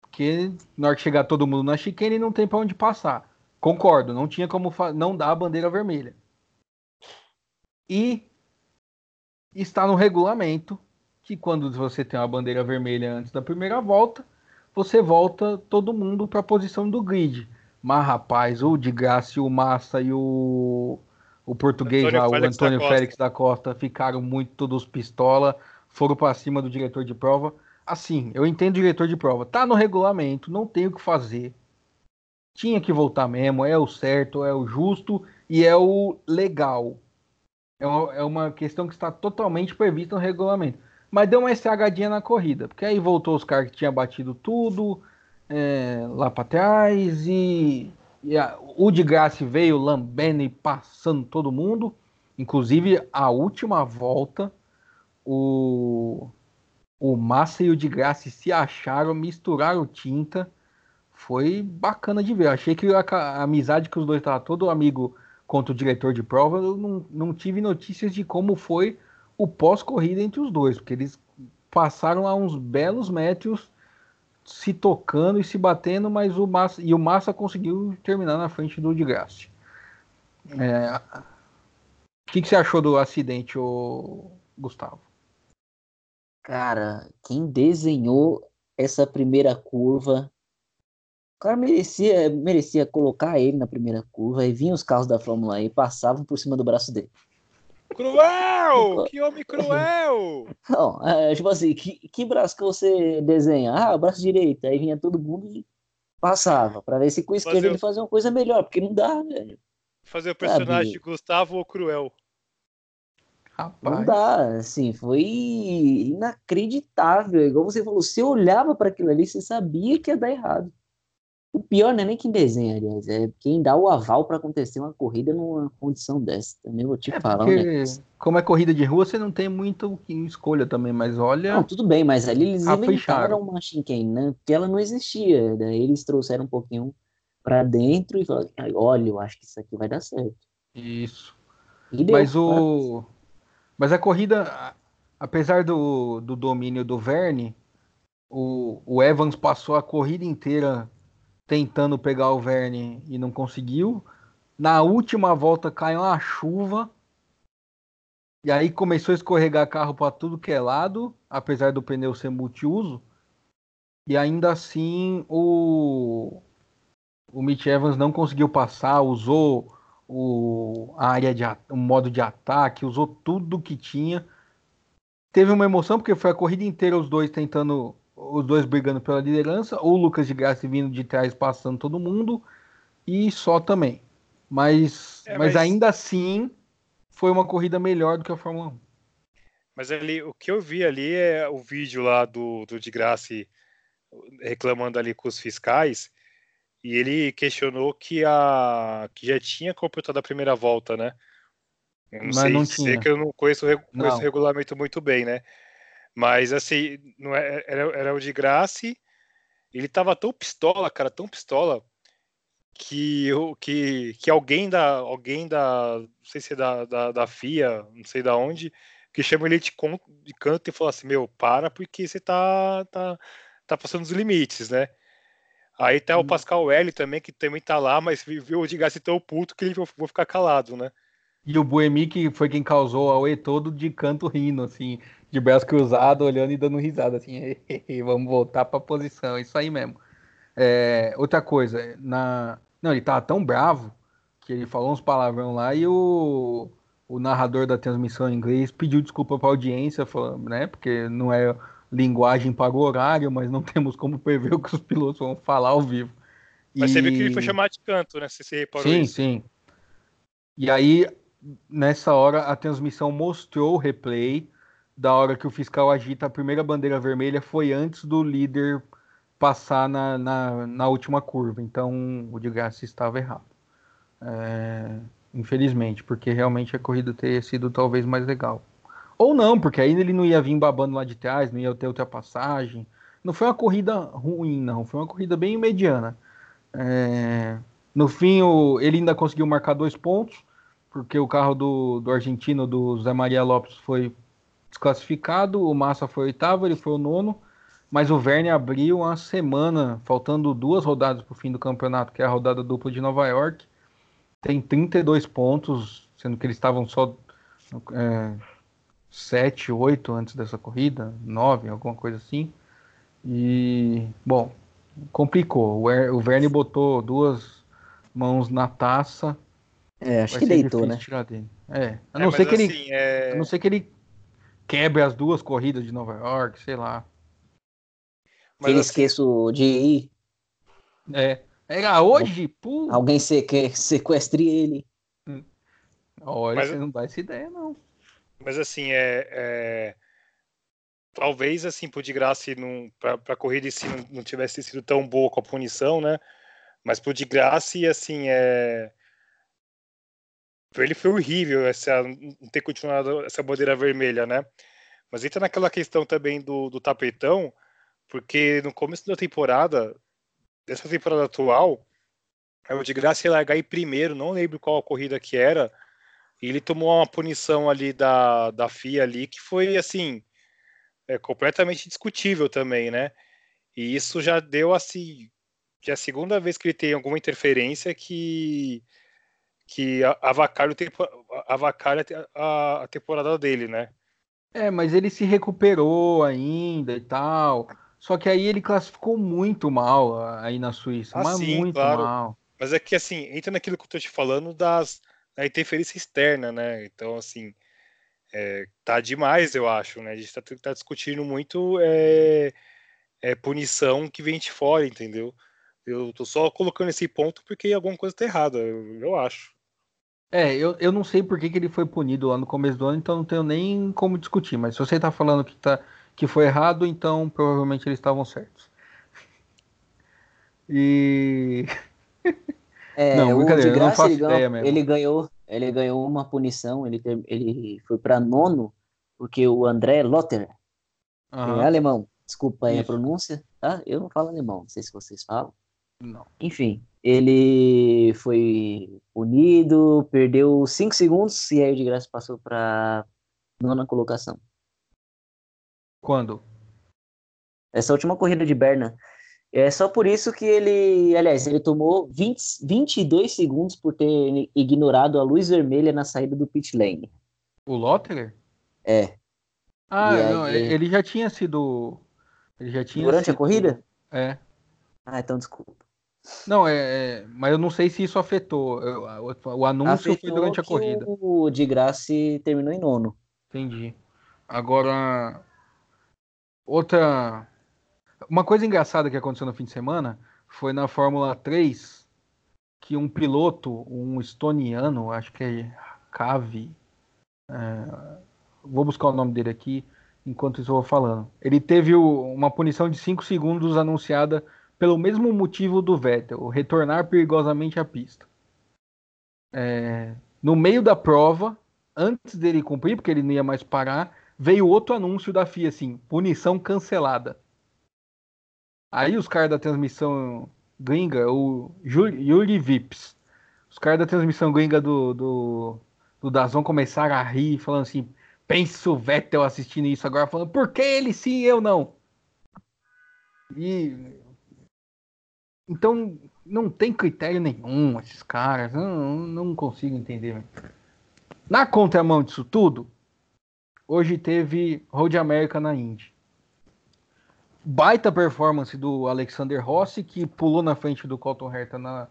Porque na hora que chegar todo mundo na chicane não tem para onde passar. Concordo, não tinha como não dar a bandeira vermelha. E está no regulamento que quando você tem uma bandeira vermelha antes da primeira volta, você volta todo mundo para a posição do grid. Mas, rapaz, o de Graça, o Massa e o, o português Antônio lá, Félix o Antônio da Félix da Costa, ficaram muito todos pistola, foram para cima do diretor de prova. Assim, eu entendo o diretor de prova, tá no regulamento, não tem o que fazer. Tinha que voltar mesmo, é o certo, é o justo e é o legal. É uma, é uma questão que está totalmente prevista no regulamento. Mas deu uma estragadinha na corrida, porque aí voltou os caras que tinham batido tudo é, lá para trás e, e a, o de Graça veio lambendo e passando todo mundo. Inclusive, a última volta, o, o Massa e o de Graça se acharam, misturaram tinta. Foi bacana de ver. achei que a, a amizade que os dois estavam todo amigo contra o diretor de prova, eu não, não tive notícias de como foi o pós-corrida entre os dois, porque eles passaram a uns belos metros se tocando e se batendo, mas o Massa, e o Massa conseguiu terminar na frente do de Graça. É, o que, que, você achou do acidente, ô, Gustavo? Cara, quem desenhou essa primeira curva, o cara merecia, merecia colocar ele na primeira curva e vinha os carros da Fórmula E passavam por cima do braço dele. Cruel! que homem cruel! Não, é, tipo assim, que, que braço que você desenha? Ah, o braço direito. Aí vinha todo mundo e passava, pra ver se com o esquerdo ele fazia uma coisa melhor, porque não dá, velho. Fazer o personagem de Gustavo ou Cruel. Rapaz. Não dá, assim, foi inacreditável. Igual você falou, você olhava para aquilo ali, você sabia que ia dar errado. O pior não é nem quem desenha, aliás, é quem dá o aval para acontecer uma corrida numa condição dessa. Também vou te é falar. Porque, como é corrida de rua, você não tem muito escolha também, mas olha. Não, tudo bem, mas ali eles inventaram uma Shinken, né? Porque ela não existia. Daí eles trouxeram um pouquinho para dentro e falaram: olha, eu acho que isso aqui vai dar certo. Isso. Deu, mas o. Mas a corrida, apesar do, do domínio do Verne, o, o Evans passou a corrida inteira tentando pegar o Verne e não conseguiu. Na última volta caiu uma chuva. E aí começou a escorregar carro para tudo que é lado, apesar do pneu ser multiuso. E ainda assim o o Mitch Evans não conseguiu passar, usou o, a área de o modo de ataque, usou tudo que tinha. Teve uma emoção porque foi a corrida inteira os dois tentando, os dois brigando pela liderança, ou o Lucas de Graça vindo de trás passando todo mundo e só também. Mas, é, mas... mas ainda assim foi uma corrida melhor do que a Fórmula 1. Mas ali, o que eu vi ali é o vídeo lá do, do de Graça reclamando ali com os fiscais e ele questionou que a que já tinha completado a primeira volta, né? Eu não Mas sei não tinha. que eu não conheço, conheço não. o regulamento muito bem, né? Mas assim, não é, era, era o de graça. Ele tava tão pistola, cara, tão pistola que que, que alguém da alguém da não sei se é da, da, da FIA, não sei da onde, que chama ele de, de canto e falou assim: "Meu, para porque você tá tá tá passando os limites, né?" Aí tá o hum. Pascal L também, que também tá lá, mas viu o Digassi tão puto que ele vou ficar calado, né? E o Boemi, que foi quem causou a UE todo de canto rindo, assim, de braço cruzado, olhando e dando risada, assim, vamos voltar pra posição, isso aí mesmo. É, outra coisa, na... não, ele tava tão bravo que ele falou uns palavrão lá e o, o narrador da transmissão em inglês pediu desculpa pra audiência, falando, né, porque não é linguagem para o horário, mas não temos como prever o que os pilotos vão falar ao vivo. Mas e... você viu que ele foi chamado de canto, né? Se você reparou sim, isso. Sim, E aí, nessa hora, a transmissão mostrou o replay da hora que o fiscal agita a primeira bandeira vermelha foi antes do líder passar na, na, na última curva. Então, o de graça estava errado. É, infelizmente, porque realmente a corrida teria sido talvez mais legal. Ou não, porque aí ele não ia vir babando lá de trás, não ia ter ultrapassagem. Não foi uma corrida ruim, não. Foi uma corrida bem mediana. É... No fim, o... ele ainda conseguiu marcar dois pontos, porque o carro do, do argentino, do Zé Maria Lopes, foi desclassificado. O Massa foi oitavo, ele foi o nono. Mas o Verne abriu uma semana, faltando duas rodadas para o fim do campeonato, que é a rodada dupla de Nova York. Tem 32 pontos, sendo que eles estavam só. É 7, 8 antes dessa corrida, 9, alguma coisa assim. E, bom, complicou. O Verne botou duas mãos na taça. É, acho que deitou, né? Tirar dele. É, a é, não, é, ser que assim, ele, é... a não ser que ele quebre as duas corridas de Nova York, sei lá. Mas ele assim... esqueço de ir. É. Era hoje? Pô. Alguém sequestre ele. Olha, mas, você não dá essa ideia, não. Mas assim, é, é talvez assim pro de graça para a corrida em si não, não, tivesse sido tão boa com a punição, né? Mas pro de graça assim é ele foi horrível essa não ter continuado essa bandeira vermelha, né? Mas entra naquela questão também do, do tapetão, porque no começo da temporada, dessa temporada atual, é o de graça ia largar em primeiro, não lembro qual a corrida que era, e ele tomou uma punição ali da, da FIA ali que foi assim é completamente discutível também, né? E isso já deu assim, já é a segunda vez que ele tem alguma interferência que que avacalha, o tempo, avacalha a, a temporada dele, né? É, mas ele se recuperou ainda e tal. Só que aí ele classificou muito mal aí na Suíça, ah, mas sim, muito claro. mal. Mas é que assim, entra naquilo que eu tô te falando das da interferência externa, né? Então, assim, é, tá demais, eu acho, né? A gente tá, tá discutindo muito é, é, punição que vem de fora, entendeu? Eu tô só colocando esse ponto porque alguma coisa tá errada, eu, eu acho. É, eu, eu não sei por que, que ele foi punido lá no começo do ano, então não tenho nem como discutir. Mas se você tá falando que, tá, que foi errado, então provavelmente eles estavam certos. E. É, não, graça, eu não faço ele ganhou, ideia mesmo. Ele ganhou, ele ganhou uma punição, ele, ele foi para nono, porque o André Lotter, uhum. é alemão, desculpa aí a pronúncia, tá? Eu não falo alemão, não sei se vocês falam. Não. Enfim, ele foi punido, perdeu 5 segundos e aí de graça passou para nona colocação. Quando? Essa última corrida de Berna. É só por isso que ele, aliás, ele tomou 20, 22 segundos por ter ignorado a luz vermelha na saída do pit lane. O Lotterer? É. Ah, aí, não, ele já tinha sido. Ele já tinha Durante sido... a corrida? É. Ah, então desculpa. Não, é, é, mas eu não sei se isso afetou. O, o anúncio afetou foi durante a corrida. O de graça terminou em nono. Entendi. Agora, outra uma coisa engraçada que aconteceu no fim de semana foi na Fórmula 3 que um piloto, um estoniano, acho que é Cavi, é, vou buscar o nome dele aqui enquanto isso eu vou falando. Ele teve uma punição de 5 segundos anunciada pelo mesmo motivo do Vettel, retornar perigosamente à pista. É, no meio da prova, antes dele cumprir, porque ele não ia mais parar, veio outro anúncio da FIA assim: punição cancelada. Aí os caras da transmissão gringa, o Yuri Vips, os caras da transmissão gringa do, do, do Dazon começaram a rir, falando assim: pensa o Vettel assistindo isso agora, falando, por que ele sim eu não? E. Então, não tem critério nenhum esses caras, não, não consigo entender. Na contramão disso tudo, hoje teve Road America na Indy baita performance do Alexander Rossi, que pulou na frente do Colton Herta na,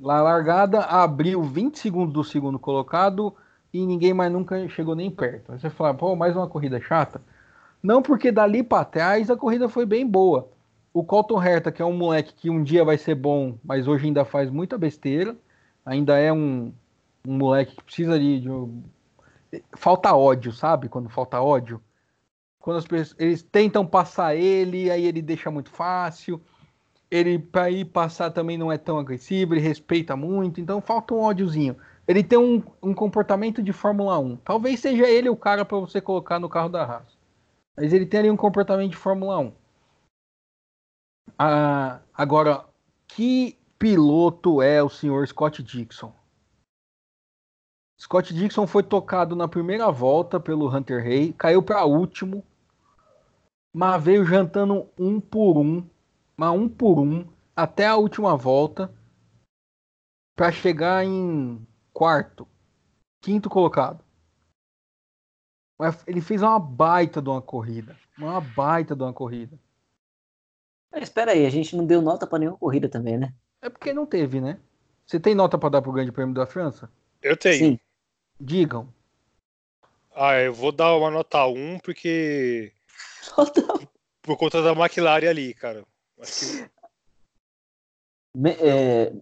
na largada, abriu 20 segundos do segundo colocado e ninguém mais nunca chegou nem perto. Aí você fala, pô, mais uma corrida chata? Não, porque dali para trás a corrida foi bem boa. O Colton Herta, que é um moleque que um dia vai ser bom, mas hoje ainda faz muita besteira, ainda é um, um moleque que precisa de, de falta ódio, sabe? Quando falta ódio quando as pessoas, eles tentam passar ele, aí ele deixa muito fácil. Ele, para ir passar, também não é tão agressivo, ele respeita muito, então falta um ódiozinho. Ele tem um, um comportamento de Fórmula 1. Talvez seja ele o cara para você colocar no carro da raça. Mas ele tem ali um comportamento de Fórmula 1. Ah, agora, que piloto é o senhor Scott Dixon? Scott Dixon foi tocado na primeira volta pelo Hunter Hay, caiu para último, mas veio jantando um por um, mas um por um, até a última volta, para chegar em quarto, quinto colocado. Ele fez uma baita de uma corrida, uma baita de uma corrida. Mas espera aí, a gente não deu nota para nenhuma corrida também, né? É porque não teve, né? Você tem nota para dar pro Grande Prêmio da França? Eu tenho. Sim. Digam. Ah, eu vou dar uma nota 1 porque. Por conta da McLaren ali, cara. Que... Me, é...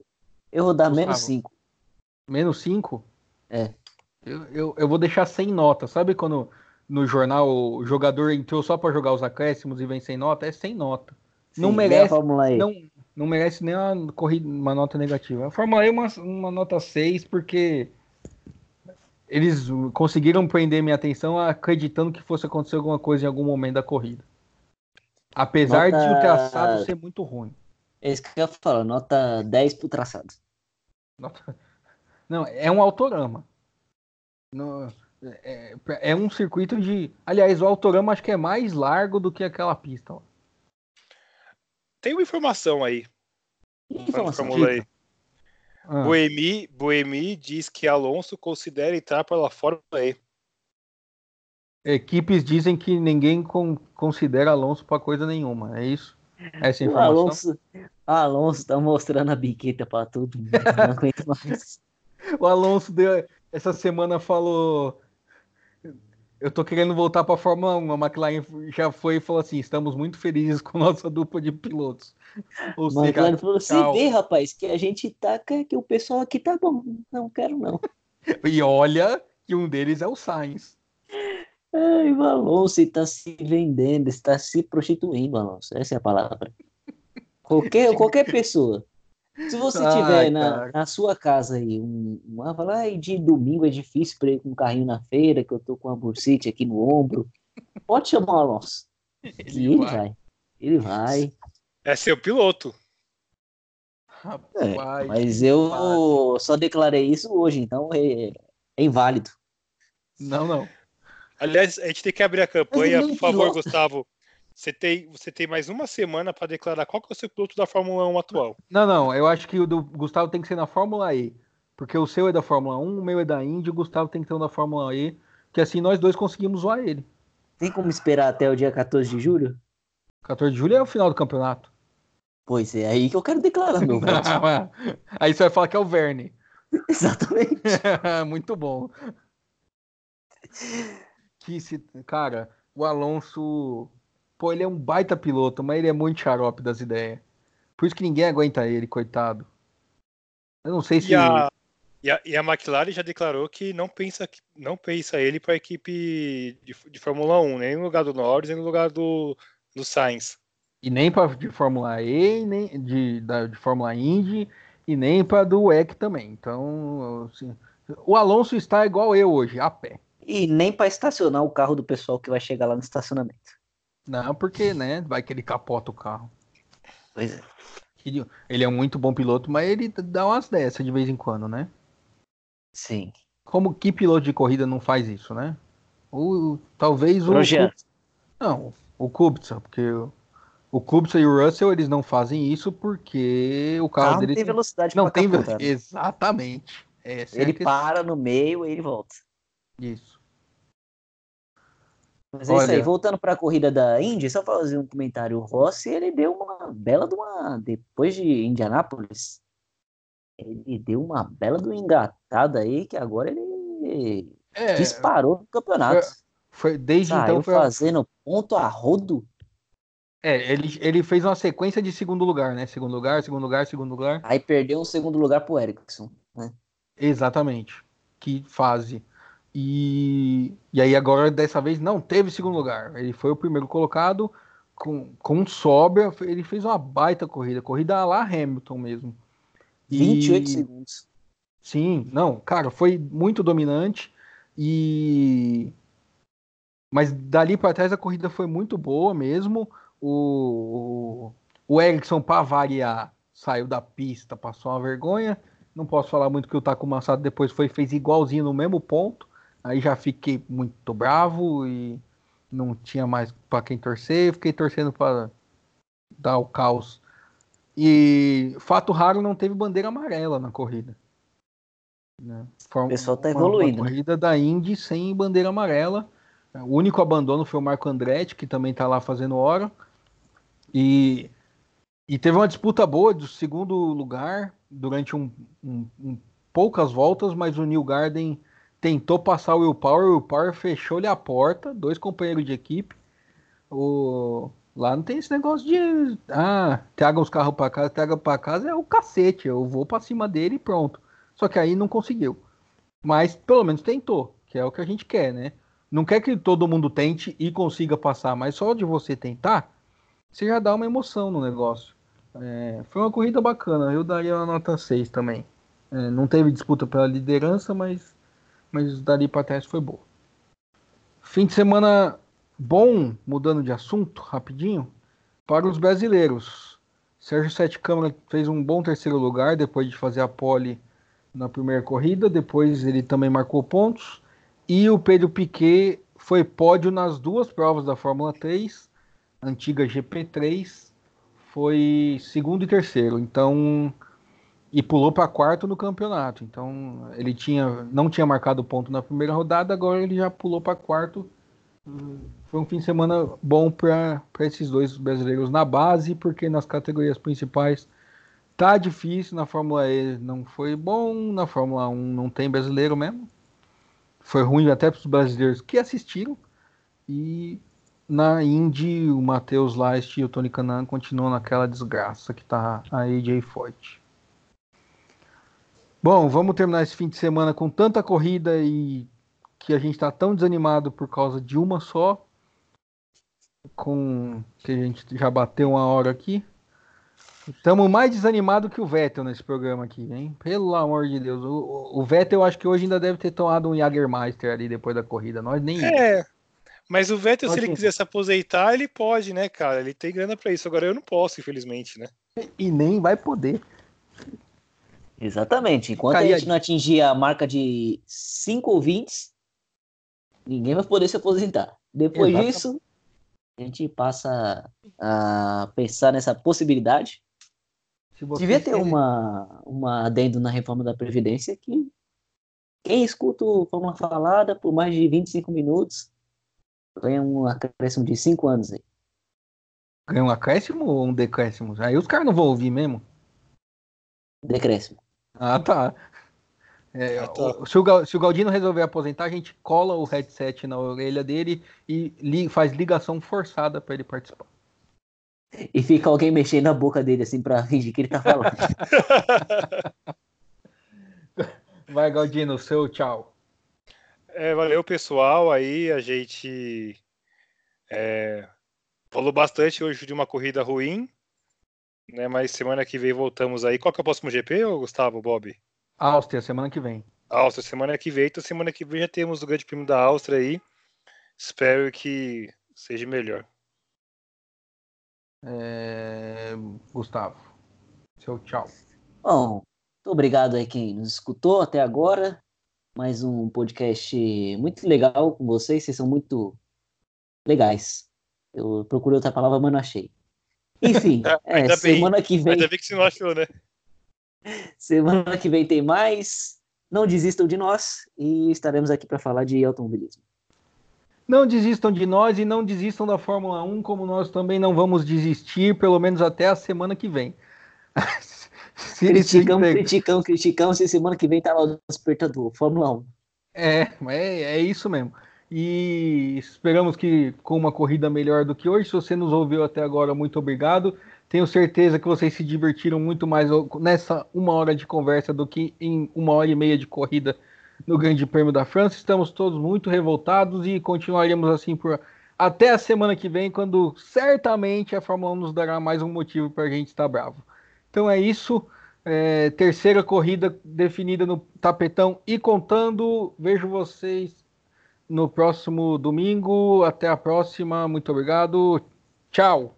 Eu vou dar menos 5. Menos 5? É. Eu, eu, eu vou deixar sem nota. Sabe quando no jornal o jogador entrou só para jogar os acréscimos e vem sem nota? É sem nota. Sim, não merece. Não, não merece nem uma, corrida, uma nota negativa. A Fórmula E é uma, uma nota 6 porque eles conseguiram prender minha atenção acreditando que fosse acontecer alguma coisa em algum momento da corrida. Apesar Nota- de o traçado ser muito ruim. É isso que eu ia falar, nota 10 pro traçado. Nota- Não, é um autorama. Não, é, é um circuito de. Aliás, o autorama acho que é mais largo do que aquela pista. ó. Tem uma informação aí. Informação? E. Ah, Boemi, Boemi diz que Alonso considera entrar pela Fórmula E. Equipes dizem que ninguém con- considera Alonso para coisa nenhuma. É isso? Essa é a O informação? Alonso, o Alonso tá mostrando a biqueta pra todo mundo. Não aguento mais. O Alonso deu- essa semana falou. Eu tô querendo voltar para a Fórmula 1. A McLaren já foi e falou assim: estamos muito felizes com nossa dupla de pilotos. Ou seja, ele falou, você vê, rapaz, que a gente tá, que o pessoal aqui tá bom. Não quero, não. e olha que um deles é o Sainz. Ai, Alonso está se vendendo, está se prostituindo, Alonso. Essa é a palavra. Qualquer, qualquer pessoa. Se você Ai, tiver na, na sua casa aí, um, um ah, fala, ai, de domingo é difícil para ir com um carrinho na feira, que eu tô com uma bursite aqui no ombro. Pode chamar o Alonso. Que ele vai. Ele vai. É seu piloto. É, Rapaz, mas que eu só declarei isso hoje, então é, é inválido. Não, não. Aliás, a gente tem que abrir a campanha, Mas ele por favor. Gustavo. Você tem, você tem mais uma semana para declarar qual que é o seu piloto da Fórmula 1 atual. Não, não. Eu acho que o do Gustavo tem que ser na Fórmula E. Porque o seu é da Fórmula 1, o meu é da Indy, o Gustavo tem que ter um da Fórmula E. Que assim nós dois conseguimos zoar ele. Tem como esperar até o dia 14 de julho? 14 de julho é o final do campeonato. Pois é, aí que eu quero declarar meu voto. Aí você vai falar que é o Verne. Exatamente. Muito bom. Que se, cara, o Alonso, pô, ele é um baita piloto, mas ele é muito xarope das ideias. Por isso que ninguém aguenta ele, coitado. Eu não sei se E a, e, a, e a McLaren já declarou que não pensa, que- não pensa ele para a equipe de, de Fórmula 1, nem no lugar do Norris, nem no lugar do, do Sainz. e nem para de Fórmula E, e nem de, da, de Fórmula Indy e nem para do WEC também. Então, assim, o Alonso está igual eu hoje, a pé. E nem para estacionar o carro do pessoal que vai chegar lá no estacionamento. Não, porque, né, vai que ele capota o carro. Pois é. Ele ele é um muito bom piloto, mas ele dá umas dessas de vez em quando, né? Sim. Como que piloto de corrida não faz isso, né? O, talvez o. Kubica- Não, o Kubica, porque o, o Kubica e o Russell eles não fazem isso porque o carro carro não deles tem velocidade não tem capotar. né? exatamente. Essa é Ele questão. para no meio e ele volta. Isso. Mas é isso aí, voltando para a corrida da Indy, só fazer um comentário. O Rossi, ele deu uma bela de uma. Depois de Indianápolis, ele deu uma bela de uma engatada aí, que agora ele É, disparou no campeonato. foi desde Saiu então foi fazendo ponto a rodo. é, ele, ele fez uma sequência de segundo lugar, né? Segundo lugar, segundo lugar, segundo lugar. Aí perdeu um segundo lugar pro Ericsson. Né? Exatamente. Que fase. E, e aí agora, dessa vez, não teve segundo lugar. Ele foi o primeiro colocado com, com sobra. Ele fez uma baita corrida. Corrida lá Hamilton mesmo. E- 28 segundos. Sim, não, cara, foi muito dominante. E... Mas dali para trás a corrida foi muito boa mesmo. O, o, Ericsson, para variar, saiu da pista, passou uma vergonha. Não posso falar muito que o Taco Massado depois foi fez igualzinho no mesmo ponto. Aí já fiquei muito bravo e não tinha mais para quem torcer. Fiquei torcendo para dar o caos. E fato raro, não teve bandeira amarela na corrida. Né? Foi O pessoal tá evoluindo, Uma corrida da Indy sem bandeira amarela. O único abandono foi o Marco Andretti, que também tá lá fazendo hora. E, e teve uma disputa boa do segundo lugar durante um, um- um- poucas voltas, mas o New Garden tentou passar o Will Power, o Will Power fechou-lhe a porta, dois companheiros de equipe. O, lá não tem esse negócio de ah, traga os carros para casa, traga para casa é o cacete, eu vou para cima dele e pronto. Só que aí não conseguiu. Mas pelo menos tentou, que é o que a gente quer, né? Não quer que todo mundo tente e consiga passar, mas só de você tentar, você já dá uma emoção no negócio. É, foi uma corrida bacana, eu daria uma nota 6 também. É, não teve disputa pela liderança, mas, mas dali para trás foi boa. Fim de semana bom, mudando de assunto rapidinho, para os brasileiros. Sérgio Sete Câmara fez um bom terceiro lugar depois de fazer a pole na primeira corrida, depois ele também marcou pontos. E o Pedro Piquet foi pódio nas duas provas da Fórmula 3, antiga GP3, foi segundo e terceiro. Então, e pulou para quarto no campeonato. Então, ele tinha não tinha marcado ponto na primeira rodada, agora ele já pulou para quarto. Foi um fim de semana bom para esses dois brasileiros na base, porque nas categorias principais tá difícil. Na Fórmula E não foi bom, na Fórmula 1 não tem brasileiro mesmo. Foi ruim até para os brasileiros que assistiram. E na Indy, o Matheus Leist e o Tony Canan continuam naquela desgraça que tá a AJ Forte. Bom, vamos terminar esse fim de semana com tanta corrida e que a gente está tão desanimado por causa de uma só. Com que a gente já bateu uma hora aqui. Estamos mais desanimados que o Vettel nesse programa aqui, hein? Pelo amor de Deus. O, o Vettel, eu acho que hoje ainda deve ter tomado um Jagermeister ali depois da corrida. Nós nem. É. Mas o Vettel, se ele quiser se aposentar, ele pode, né, cara? Ele tem grana para isso. Agora eu não posso, infelizmente, né? E nem vai poder. Exatamente. Enquanto a gente não atingir a marca de 5 ouvintes, ninguém vai poder se aposentar. Depois Exatamente. disso, a gente passa a pensar nessa possibilidade. Devia ter uma, uma adendo na reforma da Previdência que quem escuta o Fórmula Falada por mais de 25 minutos ganha um acréscimo de 5 anos aí. Ganha um acréscimo ou um decréscimo? Aí os caras não vão ouvir mesmo? Decréscimo. Ah, tá. É, ah, tá. se, o, se, o, Galdino resolver aposentar, a gente cola o headset na orelha dele e li, faz ligação forçada para ele participar. E fica alguém mexendo na boca dele assim para fingir que ele tá falando. Vai, Galdino, seu tchau. É, valeu, pessoal. Aí a gente é, falou bastante hoje de uma corrida ruim, né? Mas semana que vem voltamos aí. Qual que é o próximo GP, Gustavo, Bob? Áustria, semana que vem. Áustria, semana que vem. Então, semana que vem já temos o Grande Prêmio da Áustria aí. Espero que seja melhor. É... Gustavo, seu tchau. Bom, muito obrigado aí quem nos escutou até agora. Mais um podcast muito legal com vocês. Vocês são muito legais. Eu procurei outra palavra, mas não achei. Enfim, é, semana que vem. Ainda bem que você não achou, né? Semana que vem tem mais. Não desistam de nós e estaremos aqui para falar de automobilismo. Não desistam de nós e não desistam da Fórmula 1, como nós também não vamos desistir, pelo menos até a semana que vem. se criticamos, sempre... criticamos, criticamos, e semana que vem tá lá o despertador, Fórmula 1. É, é, é isso mesmo. E esperamos que com uma corrida melhor do que hoje. Se você nos ouviu até agora, muito obrigado. Tenho certeza que vocês se divertiram muito mais nessa uma hora de conversa do que em uma hora e meia de corrida no Grande Prêmio da França. Estamos todos muito revoltados e continuaremos assim por até a semana que vem, quando certamente a Fórmula 1 nos dará mais um motivo para a gente estar bravo. Então é isso. É, terceira corrida definida no tapetão e contando. Vejo vocês no próximo domingo. Até a próxima. Muito obrigado. Tchau.